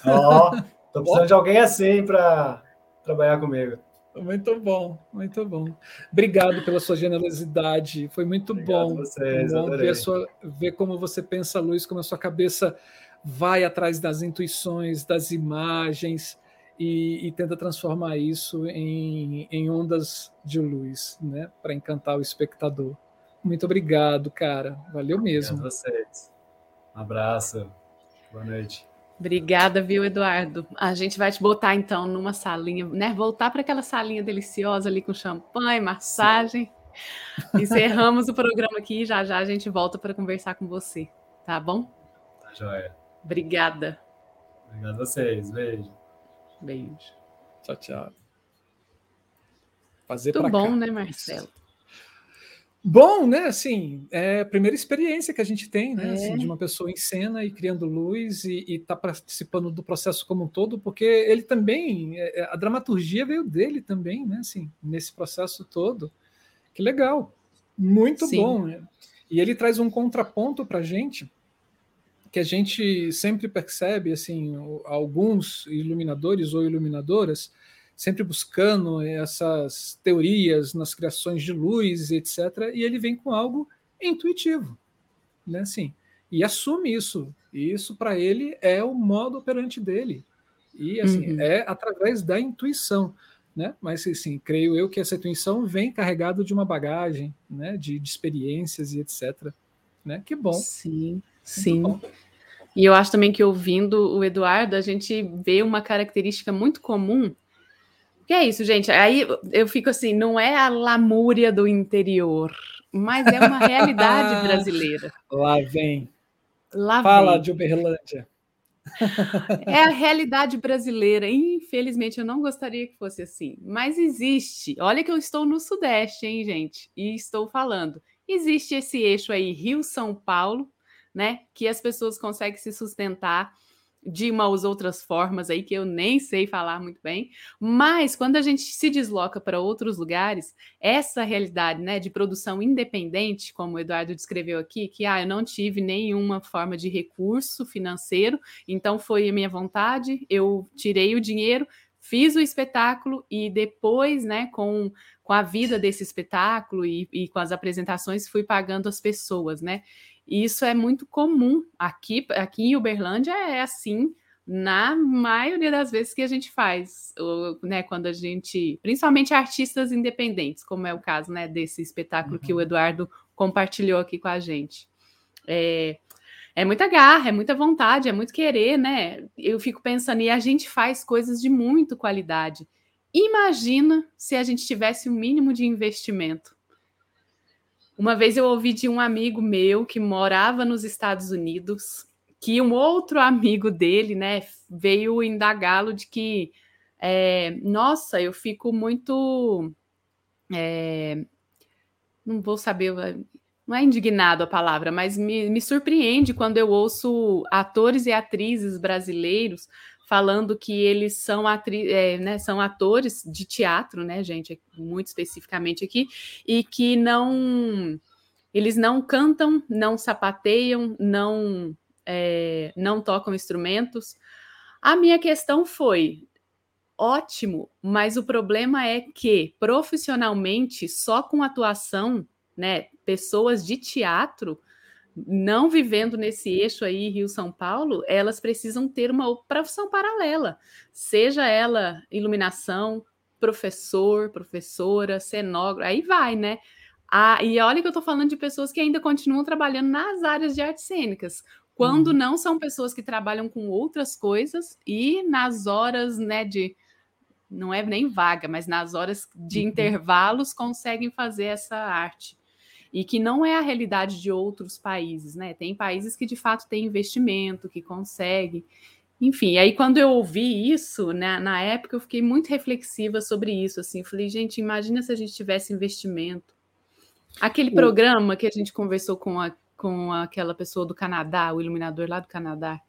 Ó, tô precisando Ó. de alguém assim para trabalhar comigo. Muito bom, muito bom. Obrigado pela sua generosidade. Foi muito Obrigado bom. Vocês, bom ver, sua, ver como você pensa, Luiz, como a sua cabeça vai atrás das intuições, das imagens e, e tenta transformar isso em, em ondas de luz, né, para encantar o espectador. Muito obrigado, cara. Valeu mesmo. Obrigado a vocês. Um abraço. Boa noite. Obrigada, viu, Eduardo? A gente vai te botar então numa salinha, né? Voltar para aquela salinha deliciosa ali com champanhe, massagem. Sim. Encerramos o programa aqui já já a gente volta para conversar com você, tá bom? Tá joia. Obrigada. Obrigado a vocês. Beijo. Beijo. Tchau, tchau. Fazer Muito bom, cá. né, Marcelo? Bom, né? Assim, é a primeira experiência que a gente tem, né? É. Assim, de uma pessoa em cena e criando luz e está participando do processo como um todo, porque ele também, é, a dramaturgia veio dele também, né? Assim, nesse processo todo. Que legal, muito Sim. bom. Né? E ele traz um contraponto para a gente que a gente sempre percebe, assim, alguns iluminadores ou iluminadoras sempre buscando essas teorias nas criações de luz, etc. E ele vem com algo intuitivo, né? Assim, e assume isso. E isso para ele é o modo operante dele. E assim Uhum. é através da intuição, né? Mas assim, creio eu que essa intuição vem carregado de uma bagagem, né? De, de experiências e etc. Né? Que bom. Sim, sim. E eu acho também que ouvindo o Eduardo, a gente vê uma característica muito comum. Que é isso, gente. Aí eu fico assim, não é a lamúria do interior, mas é uma realidade brasileira. Lá vem. Lá Fala vem. de Uberlândia. É a realidade brasileira. Infelizmente, eu não gostaria que fosse assim. Mas existe. Olha que eu estou no Sudeste, hein, gente? E estou falando. Existe esse eixo aí, Rio-São Paulo, né? Que as pessoas conseguem se sustentar de umas outras formas aí que eu nem sei falar muito bem. Mas quando a gente se desloca para outros lugares, essa realidade, né, de produção independente, como o Eduardo descreveu aqui, que ah, eu não tive nenhuma forma de recurso financeiro, então foi a minha vontade, eu tirei o dinheiro, fiz o espetáculo e depois, né, com, com a vida desse espetáculo e, e com as apresentações, fui pagando as pessoas, né? E isso é muito comum aqui, aqui em Uberlândia é assim na maioria das vezes que a gente faz, ou, né, quando a gente, principalmente artistas independentes, como é o caso, né, desse espetáculo que o Eduardo compartilhou aqui com a gente. É, é muita garra, é muita vontade, é muito querer, né? Eu fico pensando, e a gente faz coisas de muito qualidade. Imagina se a gente tivesse o um mínimo de investimento. Uma vez eu ouvi de um amigo meu que morava nos Estados Unidos, que um outro amigo dele, né, veio indagá-lo de que, é, nossa, eu fico muito. É, não vou saber, não é indignado a palavra, mas me, me surpreende quando eu ouço atores e atrizes brasileiros falando que eles são, atri é, né, são atores de teatro, né, gente, muito especificamente aqui, e que não eles não cantam, não sapateiam, não é, não tocam instrumentos. A minha questão foi ótimo, mas o problema é que profissionalmente, só com atuação, né, pessoas de teatro não vivendo nesse eixo aí Rio-São Paulo, elas precisam ter uma profissão paralela, seja ela iluminação, professor, professora, cenógrafo, aí vai, né? Ah, e olha que eu estou falando de pessoas que ainda continuam trabalhando nas áreas de artes cênicas, quando uhum. não são pessoas que trabalham com outras coisas e nas horas, né, de não é nem vaga, mas nas horas de uhum. intervalos conseguem fazer essa arte e que não é a realidade de outros países, né? Tem países que de fato têm investimento, que conseguem. Enfim, aí quando eu ouvi isso, né, na época eu fiquei muito reflexiva sobre isso, assim, falei, gente, imagina se a gente tivesse investimento. Aquele o... programa que a gente conversou com, a, com aquela pessoa do Canadá, o iluminador lá do Canadá.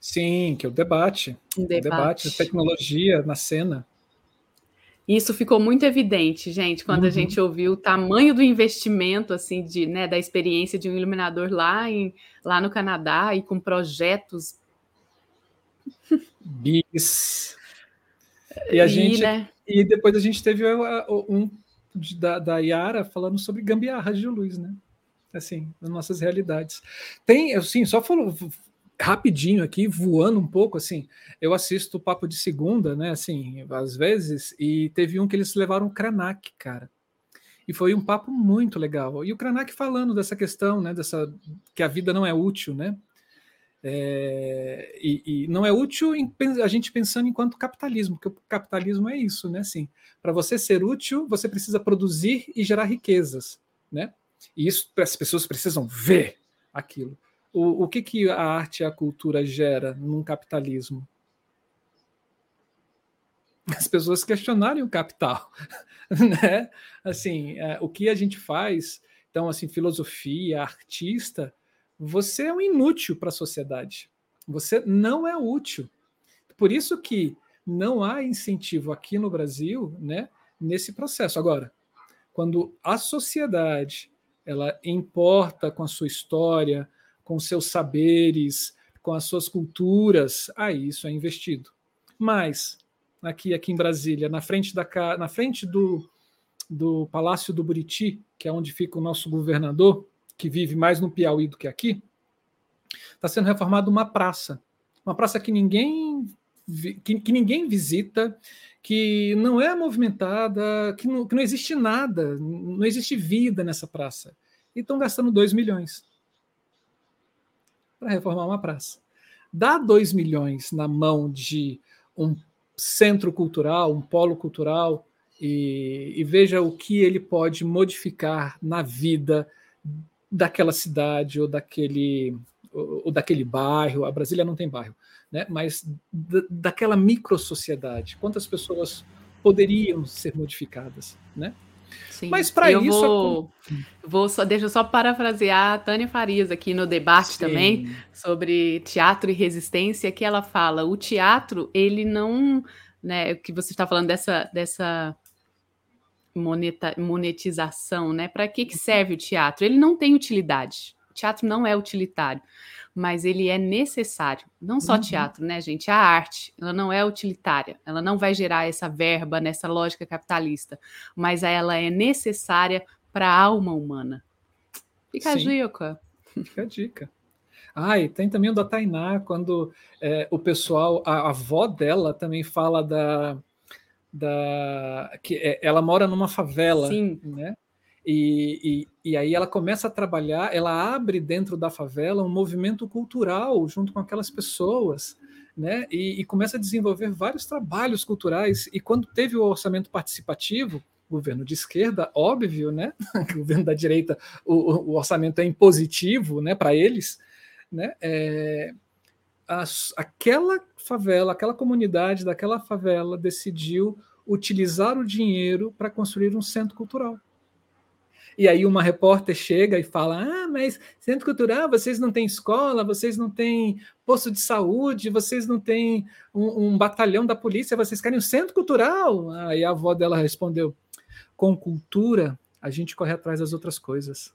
Sim, que é o debate. Um debate. O debate de tecnologia na cena. Isso ficou muito evidente, gente, quando uhum. a gente ouviu o tamanho do investimento, assim, de, né, da experiência de um iluminador lá, em, lá no Canadá e com projetos. Bis. E a e, gente. Né? E depois a gente teve um da, da Yara falando sobre gambiarras de luz, né? Assim, nas nossas realidades. Tem, assim, só falou, rapidinho aqui, voando um pouco, assim, eu assisto o Papo de Segunda, né, assim, às vezes, e teve um que eles levaram o Krenak, cara. E foi um papo muito legal. E o Krenak falando dessa questão, né, dessa que a vida não é útil, né? É, e, e, não é útil em, a gente pensando enquanto capitalismo, porque o capitalismo é isso, né? Assim, para você ser útil, você precisa produzir e gerar riquezas, né? E isso as pessoas precisam ver aquilo o, o que, que a arte e a cultura gera num capitalismo? as pessoas questionarem o capital, né? Assim, é, o que a gente faz, então, assim, filosofia, artista, você é um inútil para a sociedade. Você não é útil. Por isso que não há incentivo aqui no Brasil, né, nesse processo. Agora, quando a sociedade ela importa com a sua história, com seus saberes, com as suas culturas, aí isso é investido. Mas aqui aqui em Brasília, na frente da na frente do, do Palácio do Buriti, que é onde fica o nosso governador, que vive mais no Piauí do que aqui, está sendo reformada uma praça, uma praça que ninguém que, que, ninguém visita, que não é movimentada, que não, que não existe nada, não existe vida nessa praça. E estão gastando 2 milhões para reformar uma praça. Dá 2 milhões na mão de um centro cultural, um polo cultural, e, e, veja o que ele pode modificar na vida daquela cidade ou daquele, ou, daquele bairro. A Brasília não tem bairro, né? mas daquela micro-sociedade. Quantas pessoas poderiam ser modificadas? Né? Sim. Mas para isso. Vou, vou só, deixa eu só parafrasear a Tânia Farias aqui no debate Sim. também sobre teatro e resistência, que ela fala: o teatro, ele não. Né, que você está falando dessa, dessa monetização, né? Para que, que serve o teatro? Ele não tem utilidade. Teatro não é utilitário mas ele é necessário. Não só uhum. teatro, né, gente? A arte, ela não é utilitária, ela não vai gerar essa verba nessa lógica capitalista, mas ela é necessária para a alma humana. Fica Sim. a dica. Fica a dica. Ah, e tem também o da Tainá, quando é, o pessoal, a, a avó dela também fala da, da que é, ela mora numa favela, Sim. né? E, e, e, aí ela começa a trabalhar, ela abre dentro da favela um movimento cultural junto com aquelas pessoas, né? E, e começa a desenvolver vários trabalhos culturais. E quando teve o orçamento participativo, governo de esquerda, óbvio, né? governo da direita, o, o, orçamento é impositivo, né? Para eles, né? É, aquela favela, aquela comunidade daquela favela decidiu utilizar o dinheiro para construir um centro cultural. E aí uma repórter chega e fala: Ah, mas centro cultural, vocês não têm escola, vocês não têm posto de saúde, vocês não têm um, um batalhão da polícia, vocês querem um centro cultural? Aí a avó dela respondeu: Com cultura, a gente corre atrás das outras coisas.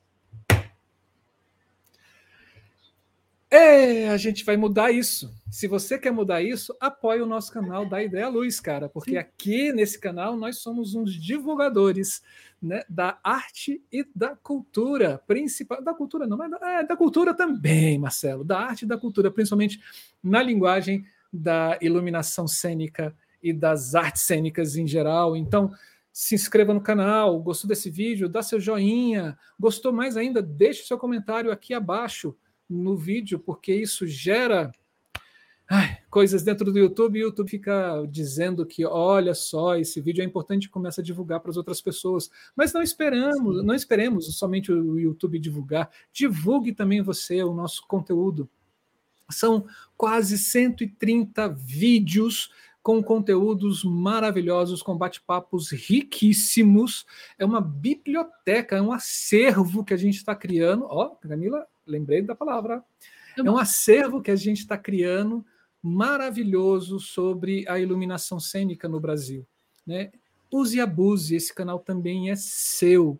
É, a gente vai mudar isso. Se você quer mudar isso, apoie o nosso canal da Ideia Luz, cara, porque aqui nesse canal nós somos uns divulgadores né, da arte e da cultura, principal da cultura não, mas da, é, da cultura também, Marcelo, da arte e da cultura, principalmente na linguagem da iluminação cênica e das artes cênicas em geral. Então, se inscreva no canal, gostou desse vídeo, dá seu joinha, gostou mais ainda, deixe seu comentário aqui abaixo no vídeo, porque isso gera ai, coisas dentro do YouTube e o YouTube fica dizendo que olha só, esse vídeo é importante e começa a divulgar para as outras pessoas. Mas não esperamos, não esperemos somente o YouTube divulgar, divulgue também você o nosso conteúdo. São quase 130 vídeos com conteúdos maravilhosos, com bate-papos riquíssimos. É uma biblioteca, é um acervo que a gente está criando. Ó, Camila, lembrei da palavra. É um acervo que a gente está criando maravilhoso sobre a iluminação cênica no Brasil. Né? Use e abuse, esse canal também é seu.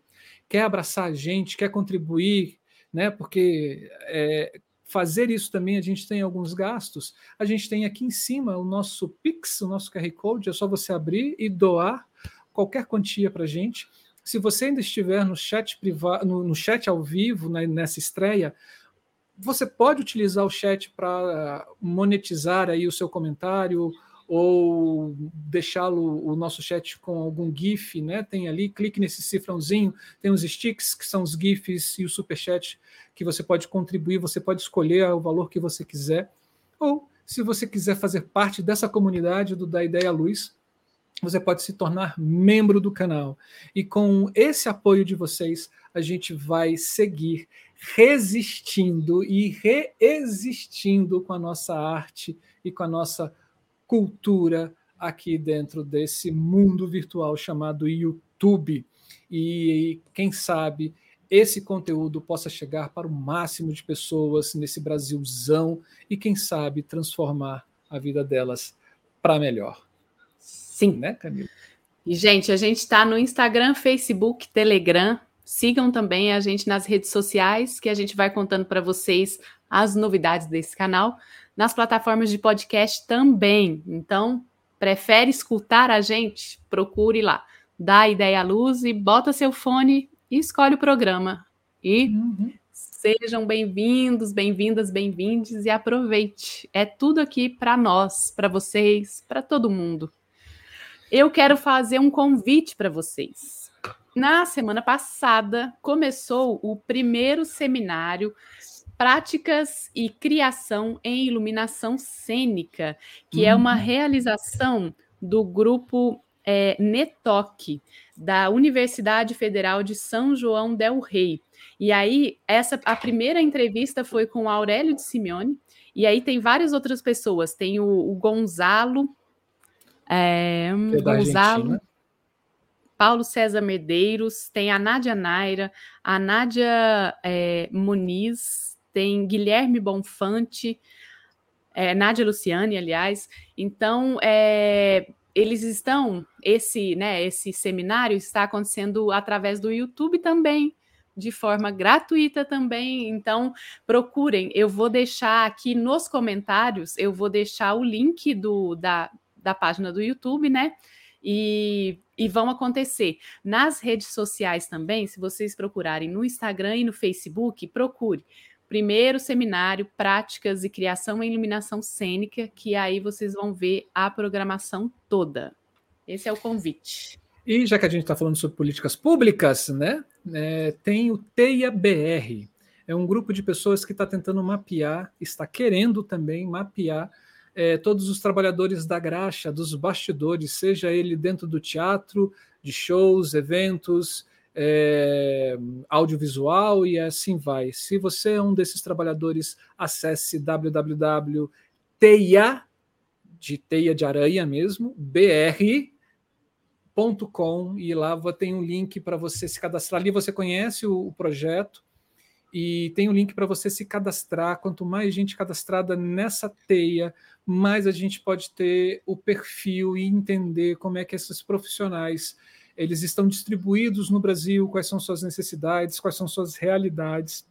Quer abraçar a gente, quer contribuir, né? porque é, fazer isso também a gente tem alguns gastos. A gente tem aqui em cima o nosso Pix, o nosso QR Code, é só você abrir e doar qualquer quantia para a gente. Se você ainda estiver no chat privado, no, no chat ao vivo, né, nessa estreia, você pode utilizar o chat para monetizar aí o seu comentário ou deixá-lo o nosso chat com algum GIF, né? Tem ali, clique nesse cifrãozinho, tem os sticks que são os GIFs e o super chat que você pode contribuir, você pode escolher o valor que você quiser. Ou se você quiser fazer parte dessa comunidade do Da Ideia Luz, você pode se tornar membro do canal. E com esse apoio de vocês, a gente vai seguir resistindo e reexistindo com a nossa arte e com a nossa cultura aqui dentro desse mundo virtual chamado YouTube. E quem sabe esse conteúdo possa chegar para o máximo de pessoas nesse Brasilzão e quem sabe transformar a vida delas para melhor. Sim. Né, Camila? E, gente, a gente está no Instagram, Facebook, Telegram. Sigam também a gente nas redes sociais, que a gente vai contando para vocês as novidades desse canal. Nas plataformas de podcast também. Então, prefere escutar a gente? Procure lá. Dá a ideia à luz e bota seu fone e escolhe o programa. E uhum. sejam bem-vindos, bem-vindas, bem-vindes e aproveite. É tudo aqui para nós, para vocês, para todo mundo. Eu quero fazer um convite para vocês. Na semana passada começou o primeiro seminário Práticas e Criação em Iluminação Cênica, que uhum. é uma hum. realização do grupo é, NETOC, da Universidade Federal de São João del Rei. E aí, essa a primeira entrevista foi com Aurélio de Simeone, e aí tem várias outras pessoas. Tem o, o Gonzalo, é, é Gonzalo, Paulo César Medeiros, tem a Nádia Naira, a Nádia é, Muniz, tem Guilherme Bonfante, é, Nádia Luciane, aliás. Então, é, eles estão, esse, né, esse seminário está acontecendo através do YouTube também, de forma gratuita também. Então, procurem. Eu vou deixar aqui nos comentários, eu vou deixar o link do, da, da página do YouTube, né? E, e vão acontecer. Nas redes sociais também, se vocês procurarem no Instagram e no Facebook, procure primeiro seminário Práticas e Criação em Iluminação Cênica, que aí vocês vão ver a programação toda. Esse é o convite. E já que a gente está falando sobre políticas públicas, né, é, tem o TEIA BR. É um grupo de pessoas que está tentando mapear, está querendo também mapear é, todos os trabalhadores da graxa, dos bastidores, seja ele dentro do teatro, de shows, eventos, é, audiovisual e assim vai. Se você é um desses trabalhadores, acesse www.teia, de teia de aranha mesmo, br.com e lá tem um link para você se cadastrar. Ali você conhece o, o projeto e tem um link para você se cadastrar. Quanto mais gente cadastrada nessa teia, mais a gente pode ter o perfil e entender como é que esses profissionais eles estão distribuídos no Brasil, quais são suas necessidades, quais são suas realidades.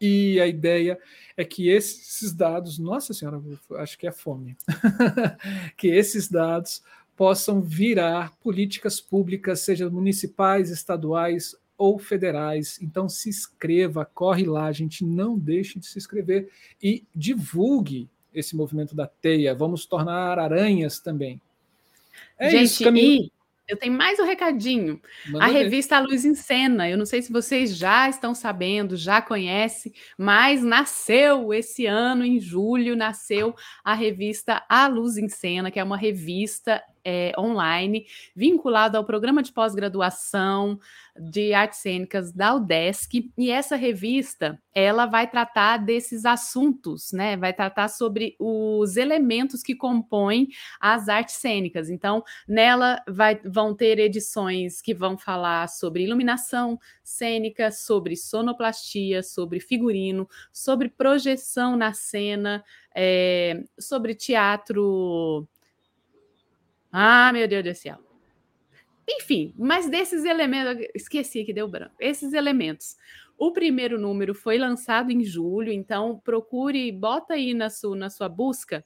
E a ideia é que esses dados, nossa senhora, acho que é fome, que esses dados possam virar políticas públicas, sejam municipais, estaduais ou federais. Então se inscreva, corre lá, gente, não deixe de se inscrever e divulgue esse movimento da teia. Vamos tornar aranhas também. É gente, isso. E eu tenho mais um recadinho. Manda a ver. revista Luz em Cena. Eu não sei se vocês já estão sabendo, já conhecem, mas nasceu esse ano, em julho, nasceu a revista A Luz em Cena, que é uma revista é, online vinculada ao programa de pós-graduação de artes cênicas da UDESC. E essa revista, ela vai tratar desses assuntos, né? Vai tratar sobre os elementos que compõem as artes cênicas. Então, nela vai, vão ter edições que vão falar sobre iluminação cênica, sobre sonoplastia, sobre figurino, sobre projeção na cena, é, sobre teatro ah, meu Deus do céu. Enfim, mas desses elementos, esqueci que deu branco. Esses elementos. O primeiro número foi lançado em julho, então procure, bota aí na sua, na sua busca,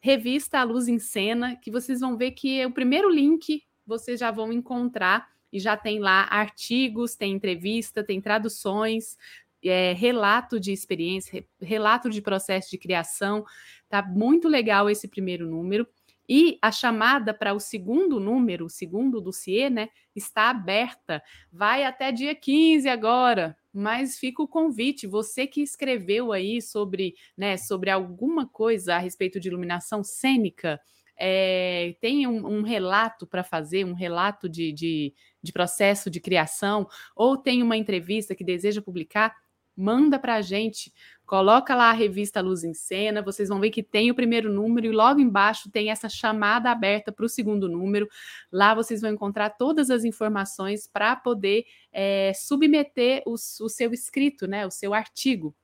revista A Luz em Cena, que vocês vão ver que é o primeiro link vocês já vão encontrar e já tem lá artigos, tem entrevista, tem traduções, é, relato de experiência, relato de processo de criação. Tá muito legal esse primeiro número. E a chamada para o segundo número, o segundo dossiê, né, está aberta. Vai até dia 15 agora, mas fica o convite, você que escreveu aí sobre, né, sobre alguma coisa a respeito de iluminação cênica, é, tem um, um relato para fazer, um relato de, de, de processo de criação, ou tem uma entrevista que deseja publicar, manda para a gente, Coloca lá a revista Luz em Cena, vocês vão ver que tem o primeiro número e logo embaixo tem essa chamada aberta para o segundo número. Lá vocês vão encontrar todas as informações para poder é, submeter o, o seu escrito, né, o seu artigo.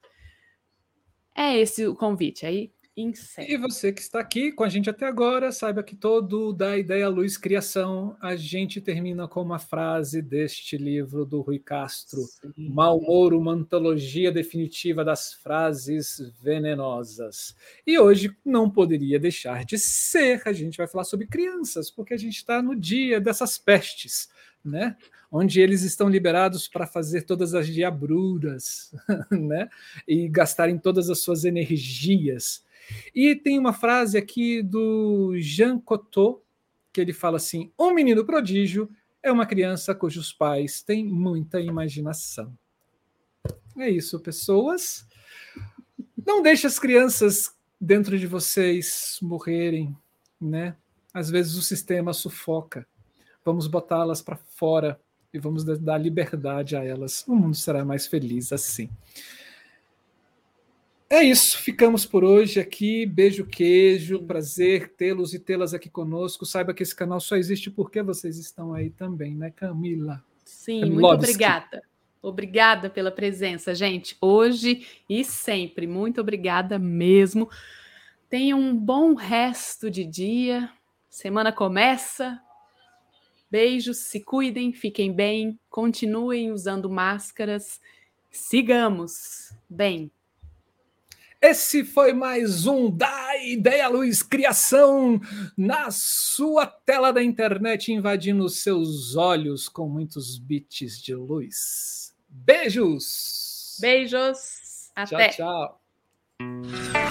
É esse o convite. Aí e você que está aqui com a gente até agora, saiba que todo da Ideia Luz Criação, a gente termina com uma frase deste livro do Rui Castro, Sim. Malmoro, uma antologia definitiva das frases venenosas. E hoje não poderia deixar de ser, a gente vai falar sobre crianças, porque a gente está no dia dessas pestes, né? onde eles estão liberados para fazer todas as diabruras, né? E gastarem todas as suas energias. E tem uma frase aqui do Jean Cocteau, que ele fala assim: um menino prodígio é uma criança cujos pais têm muita imaginação. É isso, pessoas. Não deixe as crianças dentro de vocês morrerem, né? Às vezes o sistema sufoca. Vamos botá-las para fora e vamos dar liberdade a elas. O mundo será mais feliz assim. É isso, ficamos por hoje aqui. Beijo, queijo, prazer tê-los e tê-las aqui conosco. Saiba que esse canal só existe porque vocês estão aí também, né, Camila? Sim, Camila muito obrigada. Obrigada pela presença, gente, hoje e sempre. Muito obrigada mesmo. Tenham um bom resto de dia. Semana começa. Beijos, se cuidem, fiquem bem, continuem usando máscaras. Sigamos bem. Esse foi mais um da Ideia Luz Criação na sua tela da internet, invadindo seus olhos com muitos bits de luz. Beijos! Beijos! Até! Tchau, tchau!